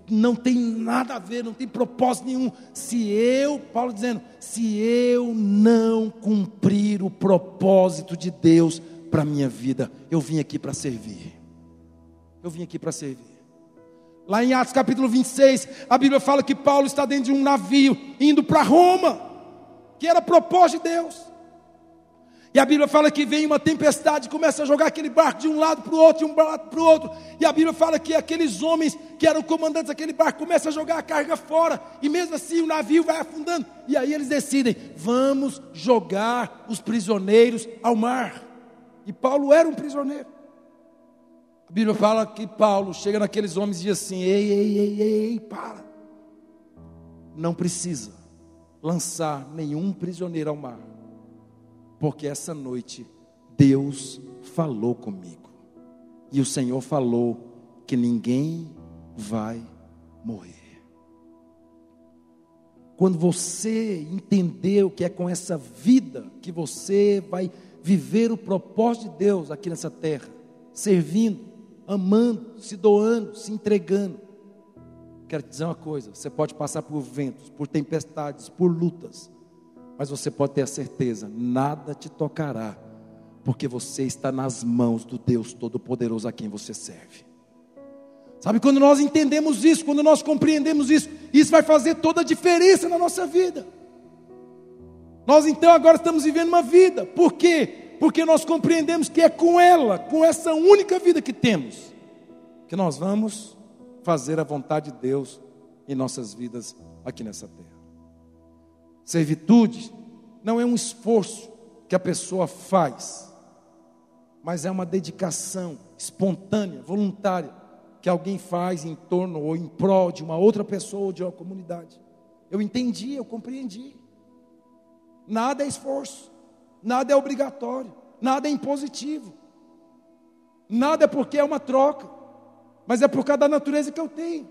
não tem nada a ver, não tem propósito nenhum. Se eu, Paulo dizendo, se eu não cumprir o propósito de Deus para a minha vida, eu vim aqui para servir. Eu vim aqui para servir. Lá em Atos capítulo 26, a Bíblia fala que Paulo está dentro de um navio indo para Roma, que era propósito de Deus. E a Bíblia fala que vem uma tempestade, começa a jogar aquele barco de um lado para o outro, de um lado para o outro. E a Bíblia fala que aqueles homens que eram comandantes daquele barco começam a jogar a carga fora. E mesmo assim o navio vai afundando. E aí eles decidem: vamos jogar os prisioneiros ao mar. E Paulo era um prisioneiro. A Bíblia fala que Paulo chega naqueles homens e diz assim: ei, ei, ei, ei, ei para. Não precisa lançar nenhum prisioneiro ao mar porque essa noite Deus falou comigo. E o Senhor falou que ninguém vai morrer. Quando você entender o que é com essa vida que você vai viver o propósito de Deus aqui nessa terra, servindo, amando, se doando, se entregando. Quero te dizer uma coisa: você pode passar por ventos, por tempestades, por lutas, mas você pode ter a certeza, nada te tocará, porque você está nas mãos do Deus Todo-Poderoso a quem você serve. Sabe, quando nós entendemos isso, quando nós compreendemos isso, isso vai fazer toda a diferença na nossa vida. Nós então agora estamos vivendo uma vida, por quê? Porque nós compreendemos que é com ela, com essa única vida que temos, que nós vamos fazer a vontade de Deus em nossas vidas aqui nessa terra. Servitude não é um esforço que a pessoa faz, mas é uma dedicação espontânea, voluntária, que alguém faz em torno ou em prol de uma outra pessoa ou de uma comunidade. Eu entendi, eu compreendi. Nada é esforço, nada é obrigatório, nada é impositivo, nada é porque é uma troca, mas é por causa da natureza que eu tenho.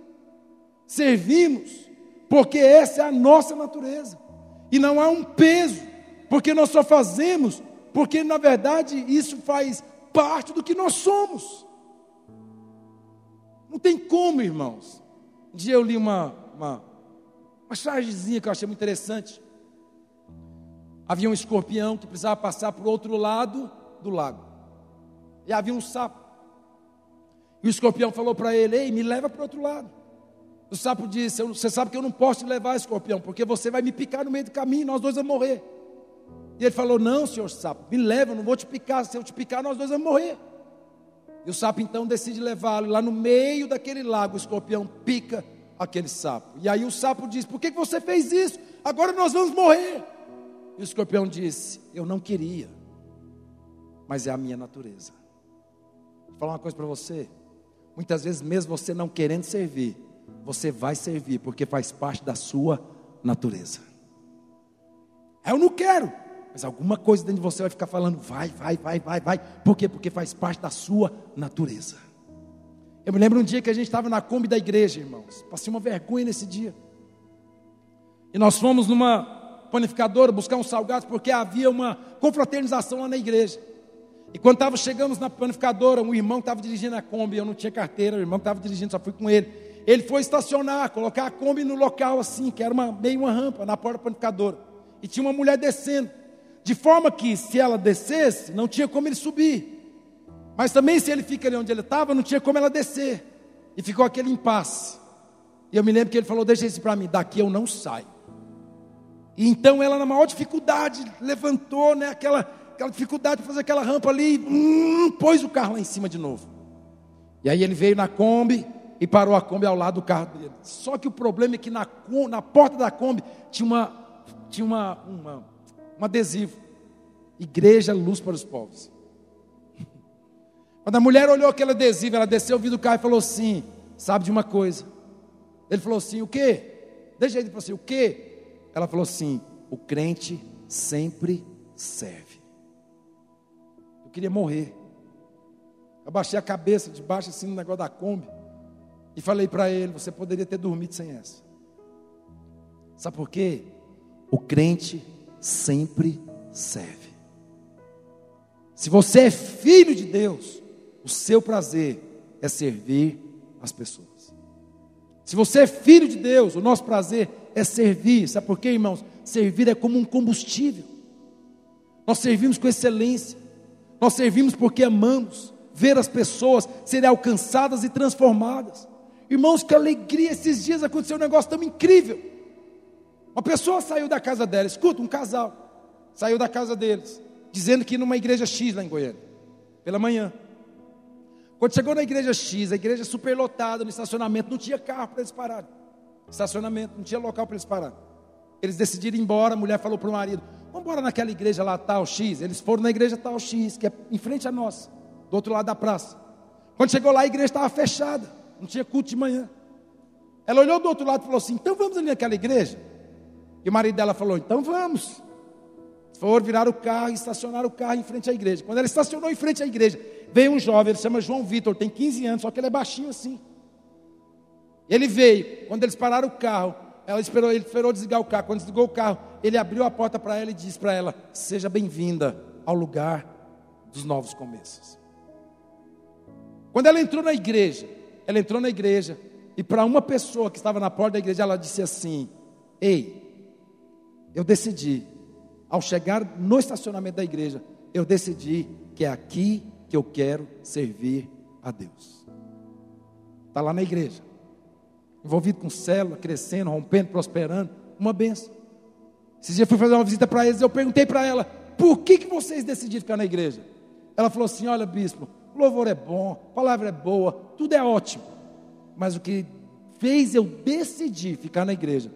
Servimos porque essa é a nossa natureza. E não há um peso, porque nós só fazemos, porque na verdade isso faz parte do que nós somos. Não tem como, irmãos. Um dia eu li uma, uma, uma chargezinha que eu achei muito interessante. Havia um escorpião que precisava passar para o outro lado do lago. E havia um sapo. E o escorpião falou para ele: Ei, me leva para o outro lado. O sapo disse: Você sabe que eu não posso te levar, escorpião, porque você vai me picar no meio do caminho, nós dois vamos morrer. E ele falou: Não, senhor sapo, me leva, eu não vou te picar. Se eu te picar, nós dois vamos morrer. E o sapo então decide levá-lo. Lá no meio daquele lago, o escorpião pica aquele sapo. E aí o sapo diz: Por que você fez isso? Agora nós vamos morrer. E o escorpião disse: Eu não queria, mas é a minha natureza. Vou falar uma coisa para você. Muitas vezes, mesmo você não querendo servir, você vai servir, porque faz parte da sua natureza. Eu não quero, mas alguma coisa dentro de você vai ficar falando, vai, vai, vai, vai, vai. Por quê? Porque faz parte da sua natureza. Eu me lembro um dia que a gente estava na Kombi da igreja, irmãos. Passei uma vergonha nesse dia. E nós fomos numa panificadora buscar uns salgados, porque havia uma confraternização lá na igreja. E quando tava, chegamos na panificadora, um irmão estava dirigindo a Kombi, eu não tinha carteira, o irmão estava dirigindo, só fui com ele. Ele foi estacionar, colocar a Kombi no local assim, que era uma, meio uma rampa na porta panificadora. E tinha uma mulher descendo. De forma que se ela descesse, não tinha como ele subir. Mas também se ele fica ali onde ele estava, não tinha como ela descer. E ficou aquele impasse. E eu me lembro que ele falou: Deixa isso para mim, daqui eu não saio. E então ela, na maior dificuldade, levantou, né, aquela, aquela dificuldade de fazer aquela rampa ali, hum, pôs o carro lá em cima de novo. E aí ele veio na Kombi, e parou a Kombi ao lado do carro dele. Só que o problema é que na, na porta da Kombi tinha, uma, tinha uma, uma, um adesivo: Igreja Luz para os Povos. Quando a mulher olhou aquele adesivo, ela desceu, viu do carro e falou assim: Sabe de uma coisa? Ele falou assim: O quê? Deixa ele falou assim: O quê? Ela falou assim: O crente sempre serve. Eu queria morrer. Eu baixei a cabeça debaixo assim no negócio da Kombi. E falei para ele: você poderia ter dormido sem essa. Sabe por quê? O crente sempre serve. Se você é filho de Deus, o seu prazer é servir as pessoas. Se você é filho de Deus, o nosso prazer é servir. Sabe por quê, irmãos? Servir é como um combustível. Nós servimos com excelência. Nós servimos porque amamos ver as pessoas serem alcançadas e transformadas. Irmãos, que alegria, esses dias aconteceu um negócio tão incrível. Uma pessoa saiu da casa dela, escuta, um casal, saiu da casa deles, dizendo que ia numa igreja X lá em Goiânia, pela manhã. Quando chegou na igreja X, a igreja superlotada no estacionamento, não tinha carro para eles pararem. Estacionamento, não tinha local para eles pararem. Eles decidiram ir embora, a mulher falou para o marido: Vamos embora naquela igreja lá, tal X. Eles foram na igreja tal X, que é em frente à nossa, do outro lado da praça. Quando chegou lá, a igreja estava fechada, não tinha culto de manhã. Ela olhou do outro lado e falou assim: Então vamos ali naquela igreja? E o marido dela falou: Então vamos. Foram virar o carro e estacionaram o carro em frente à igreja. Quando ela estacionou em frente à igreja, veio um jovem, ele se chama João Vitor, tem 15 anos, só que ele é baixinho assim. Ele veio, quando eles pararam o carro, ela esperou, ele esperou desligar o carro. Quando desligou o carro, ele abriu a porta para ela e disse para ela: Seja bem-vinda ao lugar dos novos começos. Quando ela entrou na igreja, ela entrou na igreja e para uma pessoa que estava na porta da igreja, ela disse assim: Ei, eu decidi, ao chegar no estacionamento da igreja, eu decidi que é aqui que eu quero servir a Deus. Está lá na igreja, envolvido com célula, crescendo, rompendo, prosperando, uma benção. Esses dias eu fui fazer uma visita para eles, eu perguntei para ela, por que, que vocês decidiram ficar na igreja? Ela falou assim: olha, bispo, louvor é bom, palavra é boa, tudo é ótimo. Mas o que fez eu decidir ficar na igreja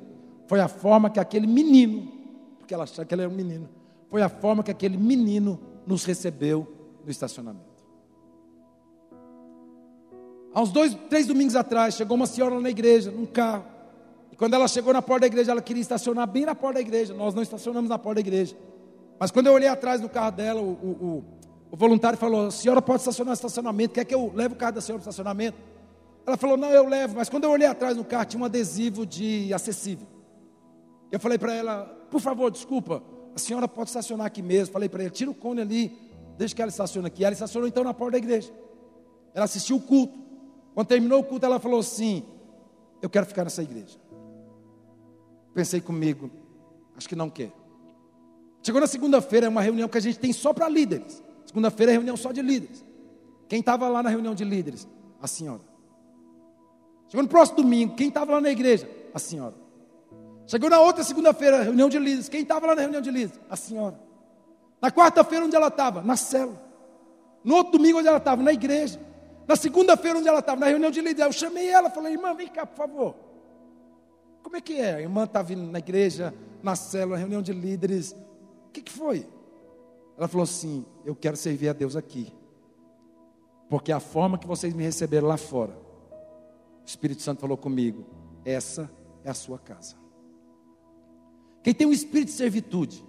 foi a forma que aquele menino, porque ela achava que ele era um menino, foi a forma que aquele menino nos recebeu no estacionamento. Há uns dois, três domingos atrás, chegou uma senhora na igreja, num carro. E quando ela chegou na porta da igreja, ela queria estacionar bem na porta da igreja. Nós não estacionamos na porta da igreja. Mas quando eu olhei atrás do carro dela, o, o, o voluntário falou: A senhora pode estacionar no estacionamento, quer que eu leve o carro da senhora no estacionamento? Ela falou: Não, eu levo. Mas quando eu olhei atrás do carro, tinha um adesivo de acessível. Eu falei para ela: Por favor, desculpa, a senhora pode estacionar aqui mesmo. Falei para ela: Tira o cone ali, deixa que ela estacione aqui. Ela estacionou então na porta da igreja. Ela assistiu o culto. Quando terminou o culto, ela falou assim: Eu quero ficar nessa igreja. Pensei comigo, acho que não quer. Chegou na segunda-feira, é uma reunião que a gente tem só para líderes. Segunda-feira é reunião só de líderes. Quem estava lá na reunião de líderes? A senhora. Chegou no próximo domingo, quem estava lá na igreja? A senhora. Chegou na outra segunda-feira, reunião de líderes. Quem estava lá na reunião de líderes? A senhora. Na quarta-feira, onde ela estava? Na célula. No outro domingo, onde ela estava? Na igreja. Na segunda-feira, onde ela estava? Na reunião de líderes. Eu chamei ela, falei, irmã, vem cá, por favor. Como é que é? A irmã está vindo na igreja, na célula, reunião de líderes. O que, que foi? Ela falou assim: Eu quero servir a Deus aqui. Porque a forma que vocês me receberam lá fora, o Espírito Santo falou comigo: Essa é a sua casa. Quem tem um espírito de servitude,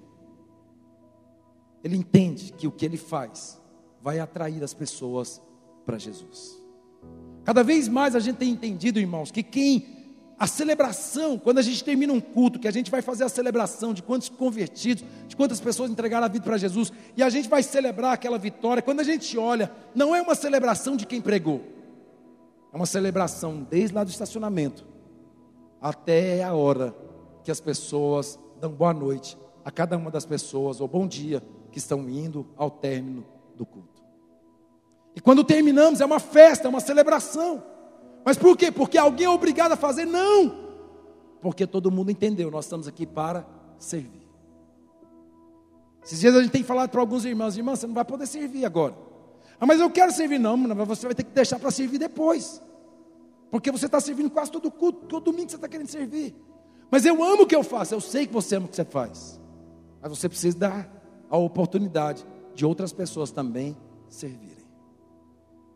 ele entende que o que ele faz vai atrair as pessoas para Jesus. Cada vez mais a gente tem entendido, irmãos, que quem a celebração, quando a gente termina um culto, que a gente vai fazer a celebração de quantos convertidos, de quantas pessoas entregaram a vida para Jesus, e a gente vai celebrar aquela vitória, quando a gente olha, não é uma celebração de quem pregou, é uma celebração desde lá do estacionamento até a hora que as pessoas dão boa noite a cada uma das pessoas, ou bom dia, que estão indo ao término do culto. E quando terminamos, é uma festa, é uma celebração. Mas por quê? Porque alguém é obrigado a fazer? Não. Porque todo mundo entendeu, nós estamos aqui para servir. Esses dias a gente tem falado para alguns irmãos, irmãos, você não vai poder servir agora. Ah, mas eu quero servir, não, você vai ter que deixar para servir depois. Porque você está servindo quase todo culto, todo domingo você está querendo servir. Mas eu amo o que eu faço, eu sei que você ama o que você faz. Mas você precisa dar a oportunidade de outras pessoas também servirem.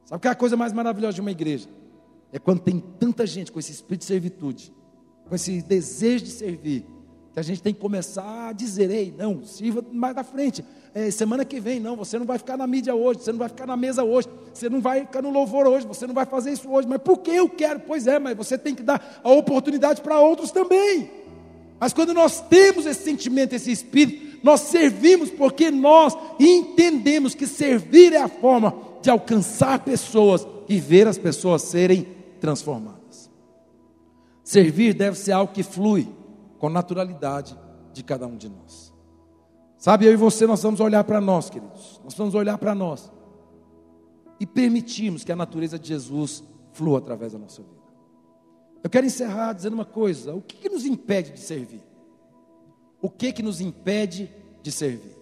Sabe que é a coisa mais maravilhosa de uma igreja? É quando tem tanta gente com esse espírito de servitude, com esse desejo de servir, que a gente tem que começar a dizer: ei, não, sirva mais da frente. É, semana que vem, não, você não vai ficar na mídia hoje, você não vai ficar na mesa hoje, você não vai ficar no louvor hoje, você não vai fazer isso hoje. Mas por que eu quero? Pois é, mas você tem que dar a oportunidade para outros também. Mas quando nós temos esse sentimento, esse espírito, nós servimos porque nós entendemos que servir é a forma de alcançar pessoas e ver as pessoas serem transformadas. Servir deve ser algo que flui com naturalidade de cada um de nós. Sabe, eu e você, nós vamos olhar para nós, queridos. Nós vamos olhar para nós e permitirmos que a natureza de Jesus flua através da nossa vida. Eu quero encerrar dizendo uma coisa: o que, que nos impede de servir? O que que nos impede de servir?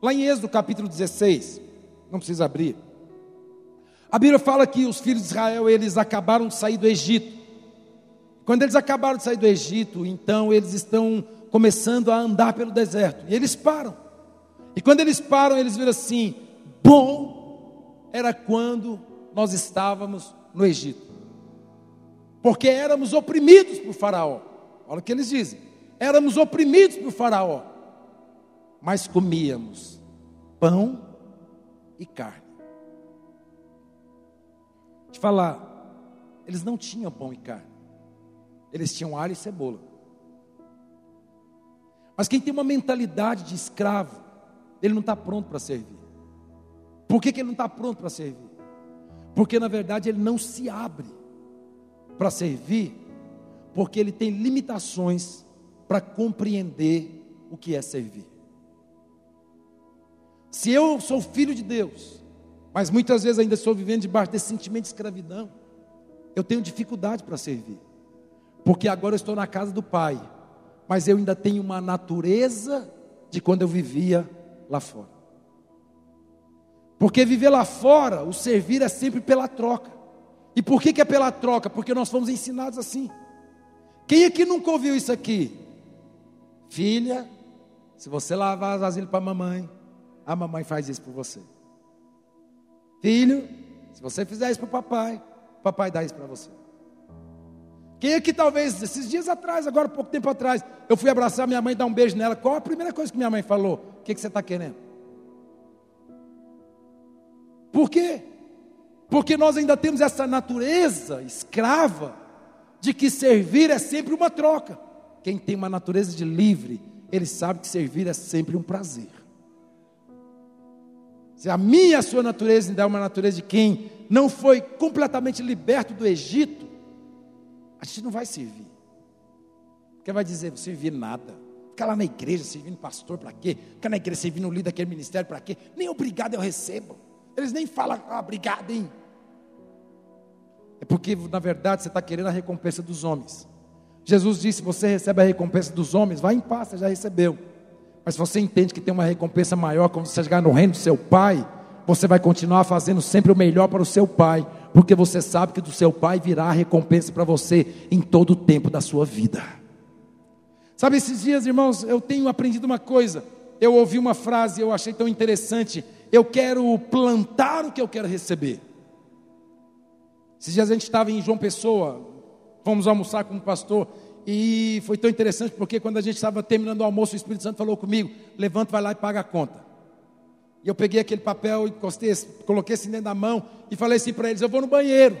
Lá em Êxodo capítulo 16, não precisa abrir. A Bíblia fala que os filhos de Israel, eles acabaram de sair do Egito. Quando eles acabaram de sair do Egito, então eles estão começando a andar pelo deserto. E eles param. E quando eles param, eles viram assim: bom era quando nós estávamos no Egito. Porque éramos oprimidos por Faraó. Olha o que eles dizem: éramos oprimidos por Faraó, mas comíamos pão e carne. Te falar, eles não tinham pão e carne. Eles tinham alho e cebola. Mas quem tem uma mentalidade de escravo, ele não está pronto para servir. Por que, que ele não está pronto para servir? Porque na verdade ele não se abre para servir, porque ele tem limitações para compreender o que é servir. Se eu sou filho de Deus, mas muitas vezes ainda estou vivendo debaixo desse sentimento de escravidão, eu tenho dificuldade para servir porque agora eu estou na casa do Pai, mas eu ainda tenho uma natureza de quando eu vivia lá fora. Porque viver lá fora, o servir é sempre pela troca. E por que, que é pela troca? Porque nós fomos ensinados assim. Quem aqui nunca ouviu isso aqui? Filha, se você lavar as vasilhas para a mamãe, a mamãe faz isso por você. Filho, se você fizer isso para o papai, o papai dá isso para você. Quem é que talvez, esses dias atrás, agora pouco tempo atrás, eu fui abraçar minha mãe e dar um beijo nela. Qual a primeira coisa que minha mãe falou? O que, que você está querendo? Por quê? Porque nós ainda temos essa natureza escrava de que servir é sempre uma troca. Quem tem uma natureza de livre, ele sabe que servir é sempre um prazer. Se a minha a sua natureza ainda é uma natureza de quem não foi completamente liberto do Egito, a gente não vai servir. Porque vai dizer, você servir nada. Ficar lá na igreja servindo pastor para quê? Ficar na igreja servindo o líder daquele ministério para quê? Nem obrigado eu recebo. Eles nem falam, ah, obrigado, hein? É porque, na verdade, você está querendo a recompensa dos homens. Jesus disse: você recebe a recompensa dos homens, vai em paz, você já recebeu. Mas se você entende que tem uma recompensa maior quando você chegar no reino do seu Pai, você vai continuar fazendo sempre o melhor para o seu Pai, porque você sabe que do seu pai virá a recompensa para você em todo o tempo da sua vida. Sabe, esses dias, irmãos, eu tenho aprendido uma coisa. Eu ouvi uma frase, eu achei tão interessante. Eu quero plantar o que eu quero receber. Esses dias a gente estava em João Pessoa, fomos almoçar com o pastor, e foi tão interessante porque quando a gente estava terminando o almoço, o Espírito Santo falou comigo: levanta, vai lá e paga a conta. E eu peguei aquele papel, encostei, coloquei assim dentro da mão e falei assim para eles: Eu vou no banheiro.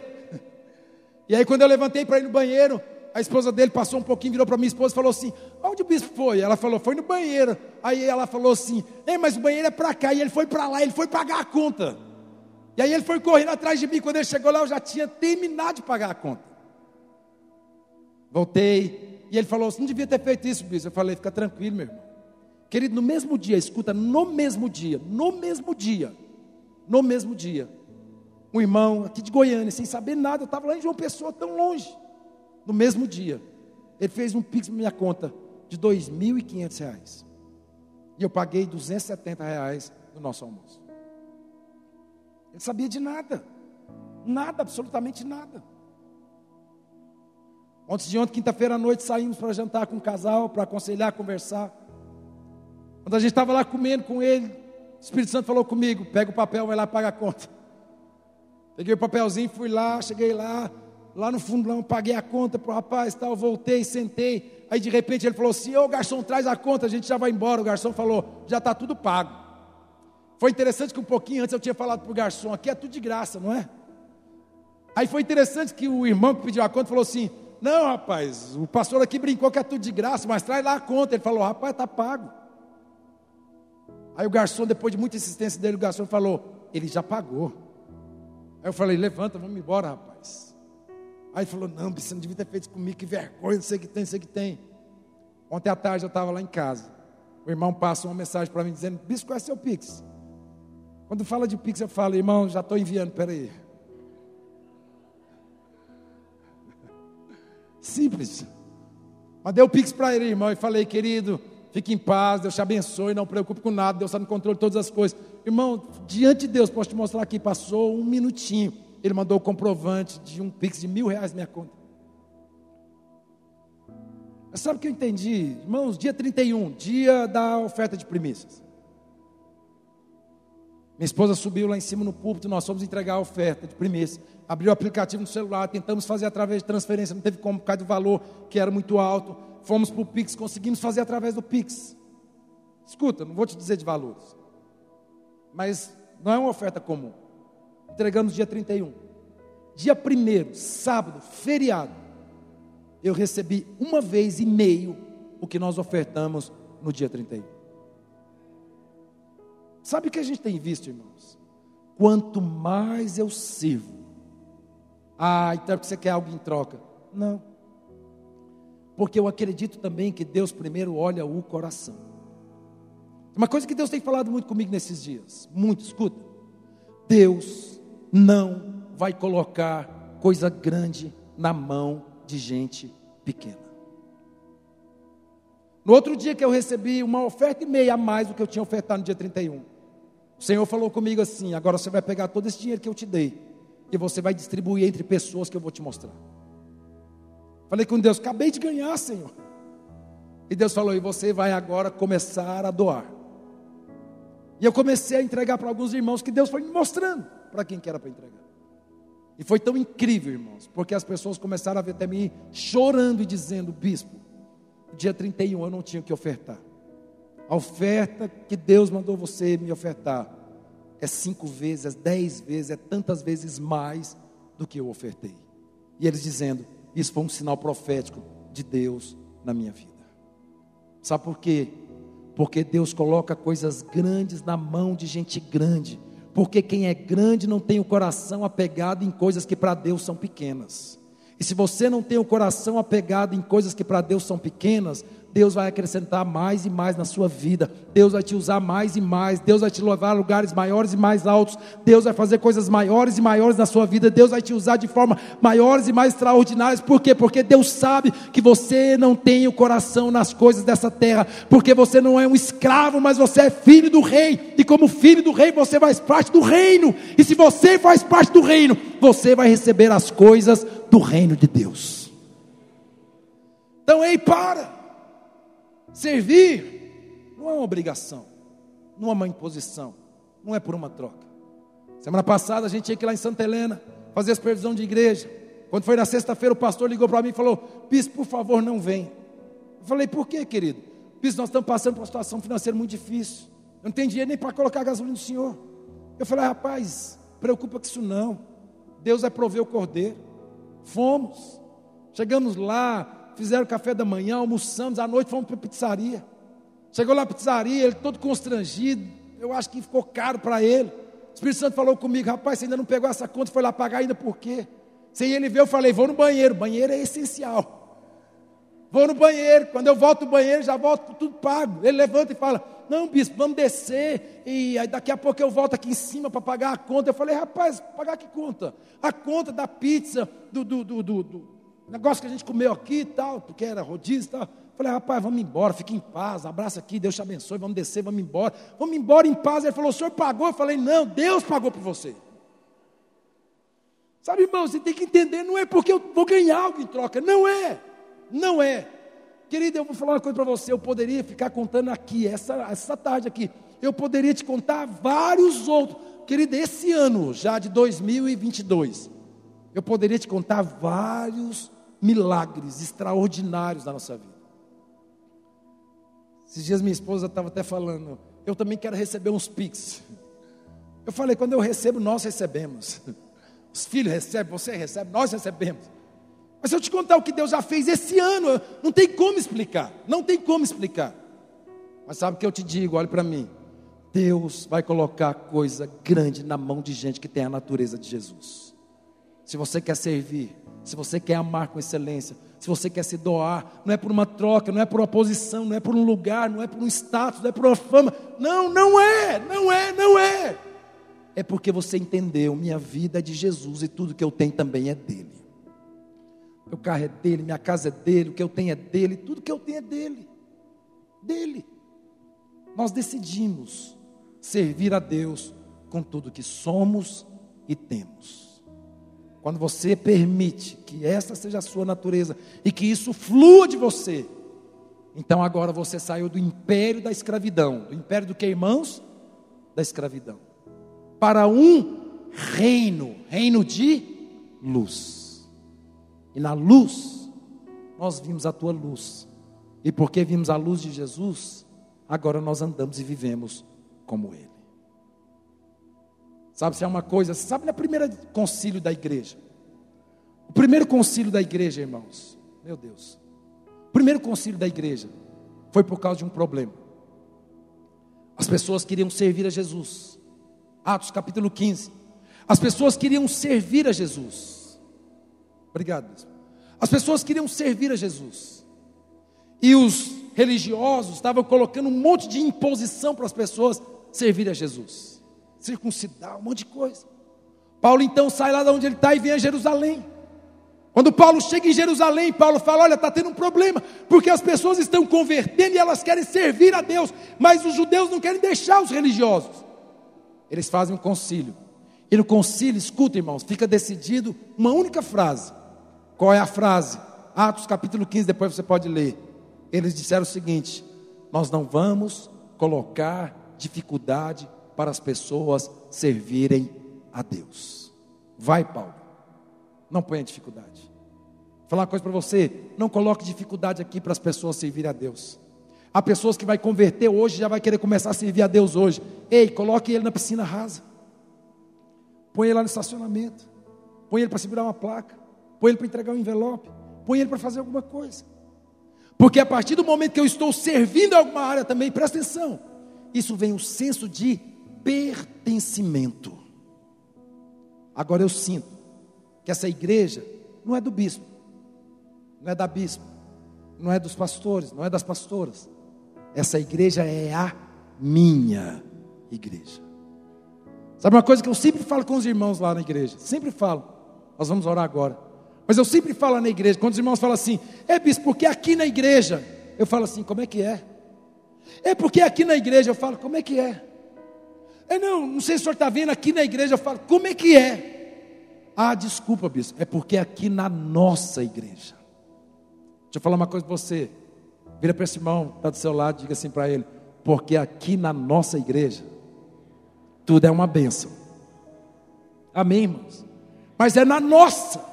E aí, quando eu levantei para ir no banheiro, a esposa dele passou um pouquinho, virou para minha esposa e falou assim: Onde o bispo foi? Ela falou: Foi no banheiro. Aí ela falou assim: Ei, mas o banheiro é para cá. E ele foi para lá, ele foi pagar a conta. E aí ele foi correndo atrás de mim. Quando ele chegou lá, eu já tinha terminado de pagar a conta. Voltei. E ele falou: Você não devia ter feito isso, bispo. Eu falei: Fica tranquilo, meu irmão. Querido, no mesmo dia, escuta, no mesmo dia, no mesmo dia, no mesmo dia, um irmão aqui de Goiânia, sem saber nada, eu estava lá em João Pessoa, tão longe. No mesmo dia, ele fez um pix na minha conta de R$ 2.500. E eu paguei 270 reais no nosso almoço. Ele sabia de nada. Nada, absolutamente nada. Ontem de ontem, quinta-feira à noite, saímos para jantar com o um casal, para aconselhar, conversar. Quando a gente estava lá comendo com ele, o Espírito Santo falou comigo: pega o papel, vai lá paga a conta. Peguei o papelzinho, fui lá, cheguei lá, lá no fundão, paguei a conta para o rapaz, tal, voltei, sentei. Aí de repente ele falou assim: Ô garçom, traz a conta, a gente já vai embora. O garçom falou: já está tudo pago. Foi interessante que um pouquinho antes eu tinha falado para o garçom: aqui é tudo de graça, não é? Aí foi interessante que o irmão que pediu a conta falou assim: não, rapaz, o pastor aqui brincou que é tudo de graça, mas traz lá a conta. Ele falou: rapaz, está pago. Aí o garçom, depois de muita insistência dele, o garçom falou: Ele já pagou. Aí eu falei: Levanta, vamos embora, rapaz. Aí ele falou: Não, você não devia ter feito comigo, que vergonha, sei o que tem, sei o que tem. Ontem à tarde eu estava lá em casa. O irmão passa uma mensagem para mim dizendo: Bispo, qual é seu Pix? Quando fala de Pix, eu falo: Irmão, já estou enviando, peraí. Simples. Mandei o Pix para ele, irmão, e falei: Querido, Fique em paz, Deus te abençoe, não preocupe com nada, Deus está no controle de todas as coisas. Irmão, diante de Deus, posso te mostrar aqui, passou um minutinho. Ele mandou o comprovante de um pix de mil reais na minha conta. Mas sabe o que eu entendi? Irmãos, dia 31, dia da oferta de primícias. Minha esposa subiu lá em cima no púlpito, nós fomos entregar a oferta de primícias. Abriu o aplicativo no celular, tentamos fazer através de transferência, não teve como por causa do valor que era muito alto. Fomos para o Pix, conseguimos fazer através do Pix. Escuta, não vou te dizer de valores. Mas não é uma oferta comum. Entregamos dia 31. Dia 1 sábado, feriado, eu recebi uma vez e meio o que nós ofertamos no dia 31. Sabe o que a gente tem visto, irmãos? Quanto mais eu sirvo, ah, então é porque você quer algo em troca. Não. Porque eu acredito também que Deus primeiro olha o coração. Uma coisa que Deus tem falado muito comigo nesses dias, muito, escuta. Deus não vai colocar coisa grande na mão de gente pequena. No outro dia que eu recebi uma oferta e meia a mais do que eu tinha ofertado no dia 31. O Senhor falou comigo assim: agora você vai pegar todo esse dinheiro que eu te dei e você vai distribuir entre pessoas que eu vou te mostrar. Falei com Deus: acabei de ganhar, Senhor. E Deus falou: e você vai agora começar a doar. E eu comecei a entregar para alguns irmãos que Deus foi me mostrando para quem que era para entregar. E foi tão incrível, irmãos, porque as pessoas começaram a ver até mim chorando e dizendo: Bispo, dia 31 eu não tinha que ofertar. A oferta que Deus mandou você me ofertar é cinco vezes, é dez vezes, é tantas vezes mais do que eu ofertei. E eles dizendo: Isso foi um sinal profético de Deus na minha vida. Sabe por quê? Porque Deus coloca coisas grandes na mão de gente grande. Porque quem é grande não tem o coração apegado em coisas que para Deus são pequenas. E se você não tem o coração apegado em coisas que para Deus são pequenas, Deus vai acrescentar mais e mais na sua vida. Deus vai te usar mais e mais. Deus vai te levar a lugares maiores e mais altos. Deus vai fazer coisas maiores e maiores na sua vida. Deus vai te usar de forma maiores e mais extraordinárias. Por quê? Porque Deus sabe que você não tem o coração nas coisas dessa terra. Porque você não é um escravo, mas você é filho do rei. E como filho do rei, você faz parte do reino. E se você faz parte do reino, você vai receber as coisas do reino de Deus. Então, ei, para. Servir não é uma obrigação, não é uma imposição, não é por uma troca. Semana passada a gente ir lá em Santa Helena fazer a supervisão de igreja. Quando foi na sexta-feira, o pastor ligou para mim e falou: Bispo, por favor, não vem. Eu falei: Por quê, querido? Bispo, nós estamos passando por uma situação financeira muito difícil. Eu não tenho dinheiro nem para colocar gasolina no senhor. Eu falei: Rapaz, preocupa com isso não. Deus vai prover o cordeiro. Fomos. Chegamos lá, fizeram café da manhã, almoçamos, à noite fomos para a pizzaria. Chegou lá a pizzaria, ele todo constrangido, eu acho que ficou caro para ele. O Espírito Santo falou comigo, rapaz, você ainda não pegou essa conta, foi lá pagar ainda por quê? Sem ele ver, eu falei, vou no banheiro, banheiro é essencial. Vou no banheiro, quando eu volto do banheiro, já volto com tudo pago. Ele levanta e fala, não, bispo, vamos descer, e daqui a pouco eu volto aqui em cima para pagar a conta. Eu falei, rapaz, pagar que conta? A conta da pizza, do, do, do, do negócio que a gente comeu aqui e tal, porque era rodízio e tal. Falei, rapaz, vamos embora, fique em paz, abraça aqui, Deus te abençoe, vamos descer, vamos embora. Vamos embora em paz. Ele falou, o senhor pagou? Eu falei, não, Deus pagou por você. Sabe, irmão, você tem que entender, não é porque eu vou ganhar algo em troca, não é, não é. Querido, eu vou falar uma coisa para você, eu poderia ficar contando aqui, essa, essa tarde aqui, eu poderia te contar vários outros. Querido, esse ano, já de 2022, eu poderia te contar vários milagres extraordinários na nossa vida. Esses dias minha esposa estava até falando, eu também quero receber uns pics. Eu falei, quando eu recebo, nós recebemos. Os filhos recebem, você recebe, nós recebemos. Mas se eu te contar o que Deus já fez esse ano, não tem como explicar. Não tem como explicar. Mas sabe o que eu te digo? Olhe para mim. Deus vai colocar coisa grande na mão de gente que tem a natureza de Jesus. Se você quer servir, se você quer amar com excelência, se você quer se doar, não é por uma troca, não é por uma posição, não é por um lugar, não é por um status, não é por uma fama. Não, não é, não é, não é. É porque você entendeu, minha vida é de Jesus e tudo que eu tenho também é dele. Meu carro é dele, minha casa é dele, o que eu tenho é dele, tudo que eu tenho é dele. dele. Nós decidimos servir a Deus com tudo que somos e temos. Quando você permite que essa seja a sua natureza e que isso flua de você, então agora você saiu do império da escravidão. Do império do que, irmãos? Da escravidão. Para um reino, reino de luz. E na luz, nós vimos a tua luz. E porque vimos a luz de Jesus, agora nós andamos e vivemos como Ele. Sabe se é uma coisa, sabe na primeira concílio da igreja? O primeiro concílio da igreja, irmãos, meu Deus. O primeiro concílio da igreja foi por causa de um problema. As pessoas queriam servir a Jesus. Atos capítulo 15. As pessoas queriam servir a Jesus. Obrigado. As pessoas queriam servir a Jesus. E os religiosos estavam colocando um monte de imposição para as pessoas servir a Jesus. Circuncidar, um monte de coisa. Paulo então sai lá de onde ele está e vem a Jerusalém. Quando Paulo chega em Jerusalém, Paulo fala: Olha, está tendo um problema, porque as pessoas estão convertendo e elas querem servir a Deus, mas os judeus não querem deixar os religiosos. Eles fazem um concílio, e no concílio, escuta irmãos, fica decidido uma única frase. Qual é a frase? Atos capítulo 15, depois você pode ler. Eles disseram o seguinte: Nós não vamos colocar dificuldade para as pessoas servirem a Deus. Vai, Paulo, não ponha dificuldade. Vou falar uma coisa para você: não coloque dificuldade aqui para as pessoas servirem a Deus. Há pessoas que vai converter hoje já vai querer começar a servir a Deus hoje. Ei, coloque ele na piscina rasa. Põe ele lá no estacionamento. Põe ele para segurar uma placa. Põe ele para entregar um envelope. Põe ele para fazer alguma coisa. Porque a partir do momento que eu estou servindo alguma área também, presta atenção. Isso vem o senso de pertencimento. Agora eu sinto que essa igreja não é do bispo não é da bispa, não é dos pastores, não é das pastoras. Essa igreja é a minha igreja. Sabe uma coisa que eu sempre falo com os irmãos lá na igreja? Sempre falo. Nós vamos orar agora. Mas eu sempre falo na igreja, quando os irmãos falam assim, é bispo, porque aqui na igreja, eu falo assim, como é que é? É porque aqui na igreja eu falo, como é que é? É não, não sei se o senhor está vendo aqui na igreja, eu falo, como é que é? Ah, desculpa, bispo, é porque aqui na nossa igreja. Deixa eu falar uma coisa para você. Vira para esse irmão, está do seu lado, diga assim para ele: porque aqui na nossa igreja, tudo é uma bênção. Amém, irmãos? Mas é na nossa,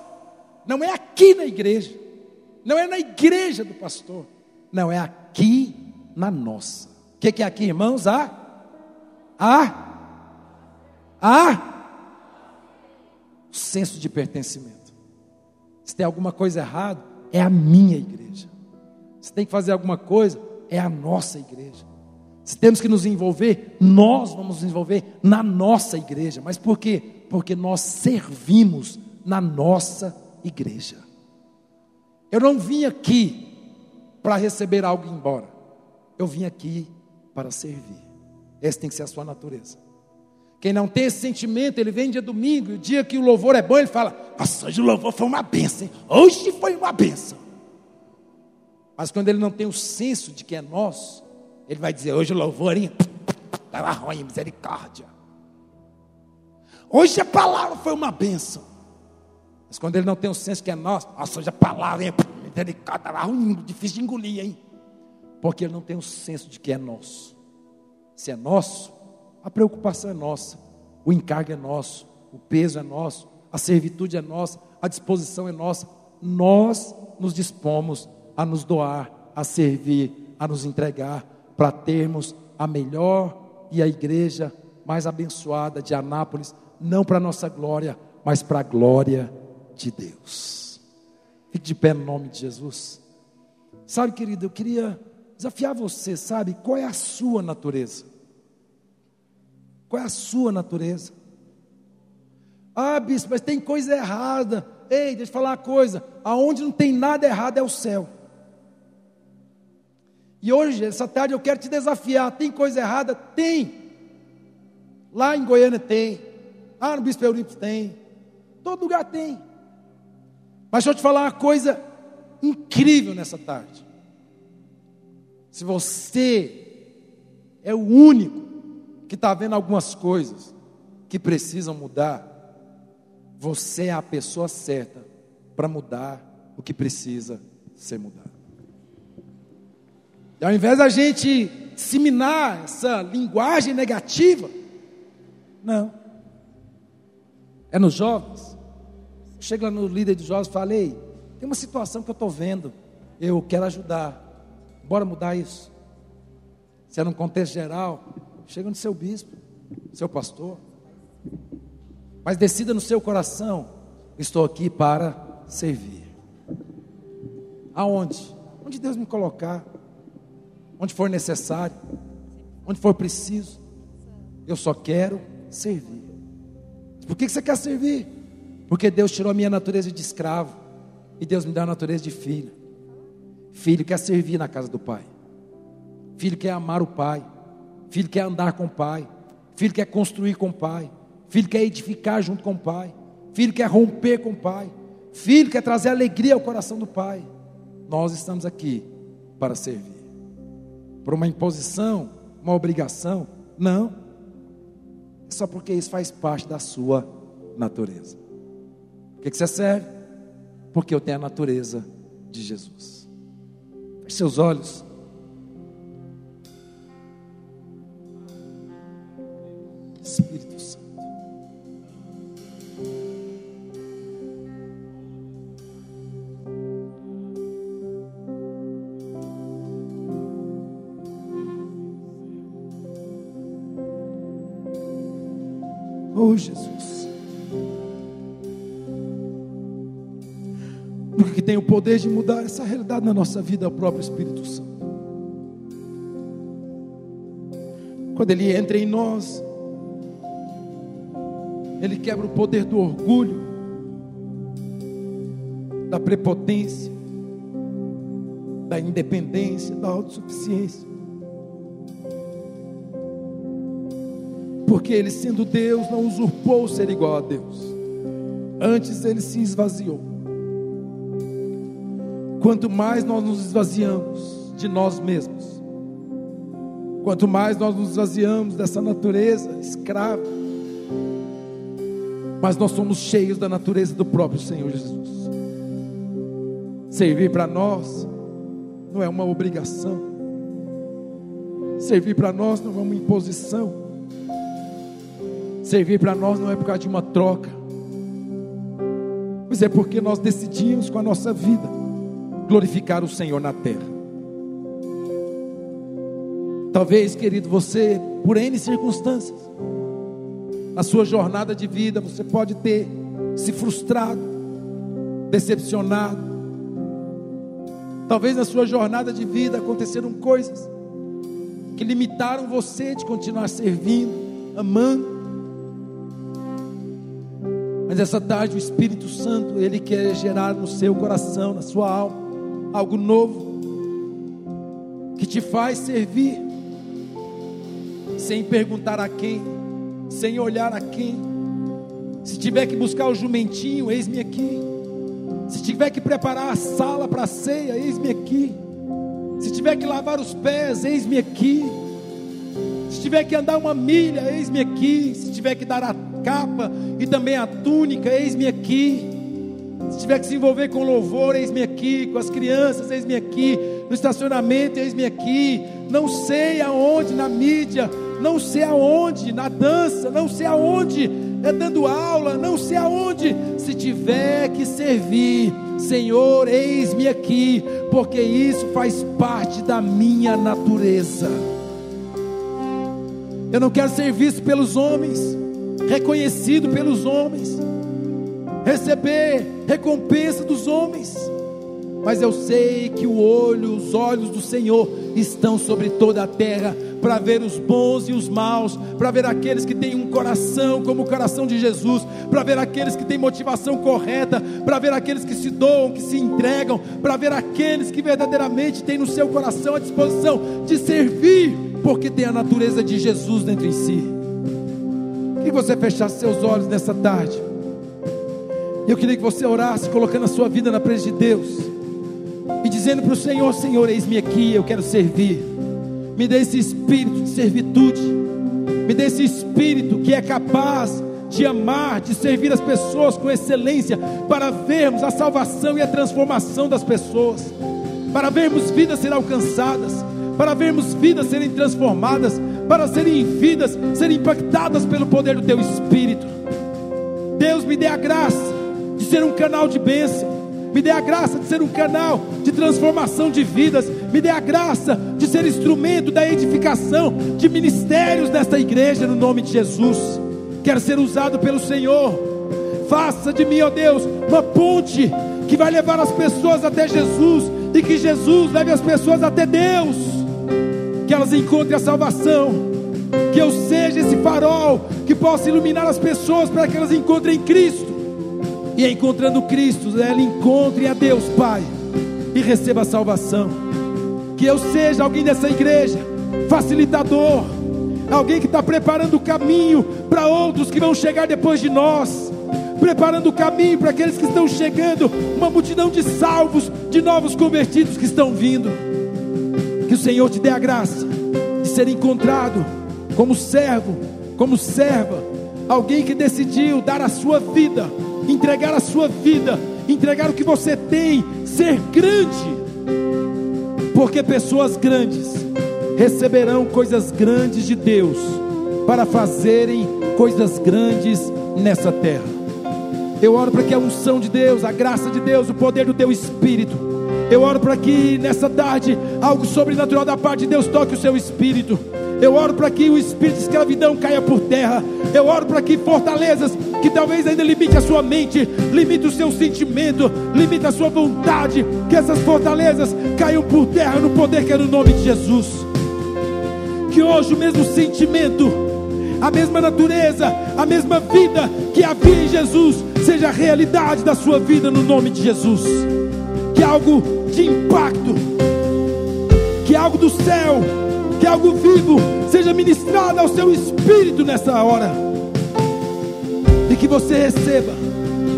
não é aqui na igreja, não é na igreja do pastor, não, é aqui na nossa. O que, que é aqui, irmãos? A? A? A? O senso de pertencimento. Se tem alguma coisa errada, é a minha igreja. Se tem que fazer alguma coisa, é a nossa igreja. Se temos que nos envolver, nós vamos nos envolver na nossa igreja. Mas por quê? Porque nós servimos na nossa igreja. Eu não vim aqui para receber algo embora. Eu vim aqui para servir. Essa tem que ser a sua natureza. Quem não tem esse sentimento, ele vem dia domingo, e o dia que o louvor é bom, ele fala: Nossa, hoje o louvor foi uma benção, hein? hoje foi uma benção. Mas quando ele não tem o senso de que é nosso, ele vai dizer: Hoje o louvor? Estava ruim, misericórdia. Hoje a palavra foi uma benção. Mas quando ele não tem o senso que é nosso, nossa, hoje a palavra, hein? misericórdia, estava ruim, difícil de engolir, hein? Porque ele não tem o senso de que é nosso. Se é nosso, a preocupação é nossa, o encargo é nosso, o peso é nosso, a servitude é nossa, a disposição é nossa. Nós nos dispomos a nos doar, a servir, a nos entregar, para termos a melhor e a igreja mais abençoada de Anápolis, não para nossa glória, mas para a glória de Deus. Fique de pé no nome de Jesus. Sabe, querido, eu queria desafiar você, sabe, qual é a sua natureza? Qual é a sua natureza? Ah, bispo, mas tem coisa errada. Ei, deixa eu falar uma coisa: aonde não tem nada errado é o céu. E hoje, essa tarde, eu quero te desafiar: tem coisa errada? Tem. Lá em Goiânia tem. Lá no Bispo Eurípides tem. Todo lugar tem. Mas deixa eu te falar uma coisa incrível nessa tarde. Se você é o único que está vendo algumas coisas que precisam mudar, você é a pessoa certa para mudar o que precisa ser mudado. E ao invés da gente disseminar essa linguagem negativa, não. É nos jovens. Chega lá no líder dos jovens e fala: Ei, tem uma situação que eu estou vendo, eu quero ajudar. Bora mudar isso. Se é num contexto geral, chega no seu bispo, seu pastor. Mas decida no seu coração: estou aqui para servir. Aonde? Onde Deus me colocar, onde for necessário, onde for preciso. Eu só quero servir. Por que você quer servir? Porque Deus tirou a minha natureza de escravo e Deus me deu a natureza de filho. Filho quer servir na casa do pai. Filho quer amar o pai. Filho quer andar com o pai. Filho quer construir com o pai. Filho quer edificar junto com o pai. Filho quer romper com o pai. Filho quer trazer alegria ao coração do pai. Nós estamos aqui para servir. Por uma imposição, uma obrigação? Não. É só porque isso faz parte da sua natureza. Por que, que você serve? Porque eu tenho a natureza de Jesus. Feche seus olhos. Oh Jesus. Porque tem o poder de mudar essa realidade na nossa vida é o próprio Espírito Santo. Quando ele entra em nós, ele quebra o poder do orgulho, da prepotência, da independência, da autossuficiência. Porque ele, sendo Deus, não usurpou ser igual a Deus. Antes ele se esvaziou. Quanto mais nós nos esvaziamos de nós mesmos, quanto mais nós nos esvaziamos dessa natureza escrava, mas nós somos cheios da natureza do próprio Senhor Jesus. Servir para nós não é uma obrigação, servir para nós não é uma imposição. Servir para nós não é por causa de uma troca, mas é porque nós decidimos com a nossa vida glorificar o Senhor na terra. Talvez, querido, você, por N circunstâncias, na sua jornada de vida, você pode ter se frustrado, decepcionado. Talvez na sua jornada de vida aconteceram coisas que limitaram você de continuar servindo, amando. Mas essa tarde o Espírito Santo, ele quer gerar no seu coração, na sua alma, algo novo que te faz servir sem perguntar a quem, sem olhar a quem. Se tiver que buscar o jumentinho, eis-me aqui. Se tiver que preparar a sala para a ceia, eis-me aqui. Se tiver que lavar os pés, eis-me aqui. Se tiver que andar uma milha, eis-me aqui. Se tiver que dar a capa e também a túnica, eis-me aqui. Se tiver que se envolver com louvor, eis-me aqui. Com as crianças, eis-me aqui. No estacionamento, eis-me aqui. Não sei aonde, na mídia, não sei aonde, na dança, não sei aonde, é dando aula, não sei aonde. Se tiver que servir, Senhor, eis-me aqui, porque isso faz parte da minha natureza. Eu não quero ser visto pelos homens reconhecido pelos homens, receber recompensa dos homens. Mas eu sei que o olho, os olhos do Senhor estão sobre toda a terra para ver os bons e os maus, para ver aqueles que têm um coração como o coração de Jesus, para ver aqueles que têm motivação correta, para ver aqueles que se doam, que se entregam, para ver aqueles que verdadeiramente têm no seu coração a disposição de servir, porque tem a natureza de Jesus dentro em si que você fechasse seus olhos nessa tarde. Eu queria que você orasse, colocando a sua vida na presença de Deus. e dizendo para o Senhor: Senhor, eis-me aqui, eu quero servir. Me dê esse espírito de servitude, me dê esse espírito que é capaz de amar, de servir as pessoas com excelência, para vermos a salvação e a transformação das pessoas, para vermos vidas serem alcançadas, para vermos vidas serem transformadas, para serem vidas serem impactadas pelo poder do Teu Espírito. Deus me dê a graça de ser um canal de bênção, me dê a graça de ser um canal de transformação de vidas, me dê a graça de ser instrumento da edificação de ministérios desta igreja, no nome de Jesus. Quero ser usado pelo Senhor. Faça de mim, ó Deus, uma ponte que vai levar as pessoas até Jesus e que Jesus leve as pessoas até Deus. Que elas encontrem a salvação. Que eu seja esse farol que possa iluminar as pessoas para que elas encontrem Cristo. E encontrando Cristo, ela encontre a Deus Pai e receba a salvação. Que eu seja alguém dessa igreja, facilitador, alguém que está preparando o caminho para outros que vão chegar depois de nós, preparando o caminho para aqueles que estão chegando, uma multidão de salvos, de novos convertidos que estão vindo. Que o Senhor te dê a graça de ser encontrado como servo, como serva, alguém que decidiu dar a sua vida, entregar a sua vida, entregar o que você tem, ser grande, porque pessoas grandes receberão coisas grandes de Deus para fazerem coisas grandes nessa terra. Eu oro para que a unção de Deus, a graça de Deus, o poder do teu espírito, eu oro para que nessa tarde algo sobrenatural da parte de Deus toque o seu espírito. Eu oro para que o espírito de escravidão caia por terra. Eu oro para que fortalezas que talvez ainda limite a sua mente, limite o seu sentimento, limite a sua vontade, que essas fortalezas caiam por terra no poder que é no nome de Jesus. Que hoje o mesmo sentimento, a mesma natureza, a mesma vida que havia em Jesus seja a realidade da sua vida no nome de Jesus. Que algo de impacto, que algo do céu, que algo vivo seja ministrado ao seu espírito nessa hora. E que você receba,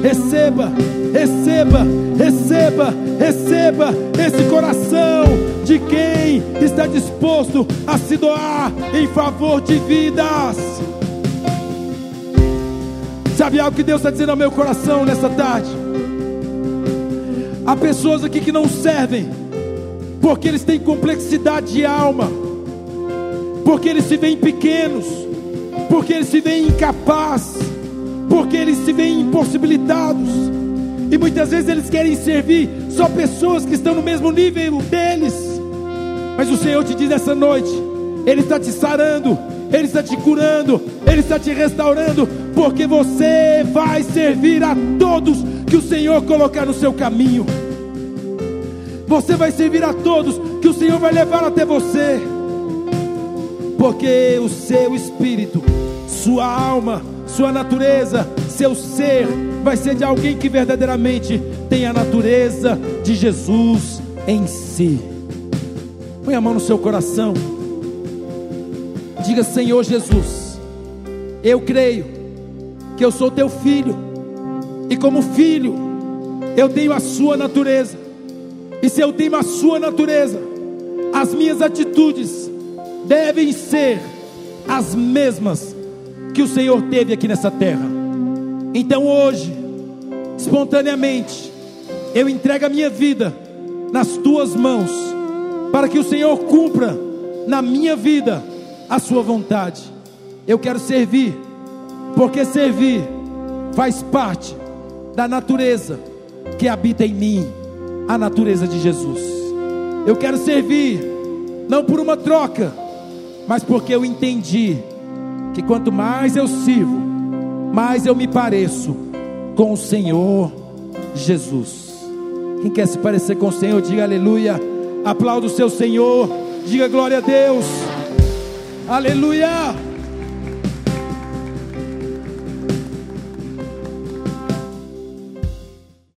receba, receba, receba, receba esse coração de quem está disposto a se doar em favor de vidas. Sabe algo que Deus está dizendo ao meu coração nessa tarde? Há pessoas aqui que não servem, porque eles têm complexidade de alma, porque eles se veem pequenos, porque eles se veem incapazes, porque eles se veem impossibilitados, e muitas vezes eles querem servir só pessoas que estão no mesmo nível deles, mas o Senhor te diz essa noite: Ele está te sarando, Ele está te curando, Ele está te restaurando, porque você vai servir a todos que o Senhor colocar no seu caminho. Você vai servir a todos que o Senhor vai levar até você, porque o seu espírito, sua alma, sua natureza, seu ser vai ser de alguém que verdadeiramente tem a natureza de Jesus em si. Põe a mão no seu coração. Diga, Senhor Jesus, eu creio que eu sou teu filho, como filho, eu tenho a sua natureza, e se eu tenho a sua natureza, as minhas atitudes devem ser as mesmas que o Senhor teve aqui nessa terra. Então hoje, espontaneamente, eu entrego a minha vida nas tuas mãos, para que o Senhor cumpra na minha vida a sua vontade. Eu quero servir, porque servir faz parte da natureza que habita em mim, a natureza de Jesus. Eu quero servir, não por uma troca, mas porque eu entendi que quanto mais eu sirvo, mais eu me pareço com o Senhor Jesus. Quem quer se parecer com o Senhor, diga aleluia. Aplauda o seu Senhor, diga glória a Deus. Aleluia.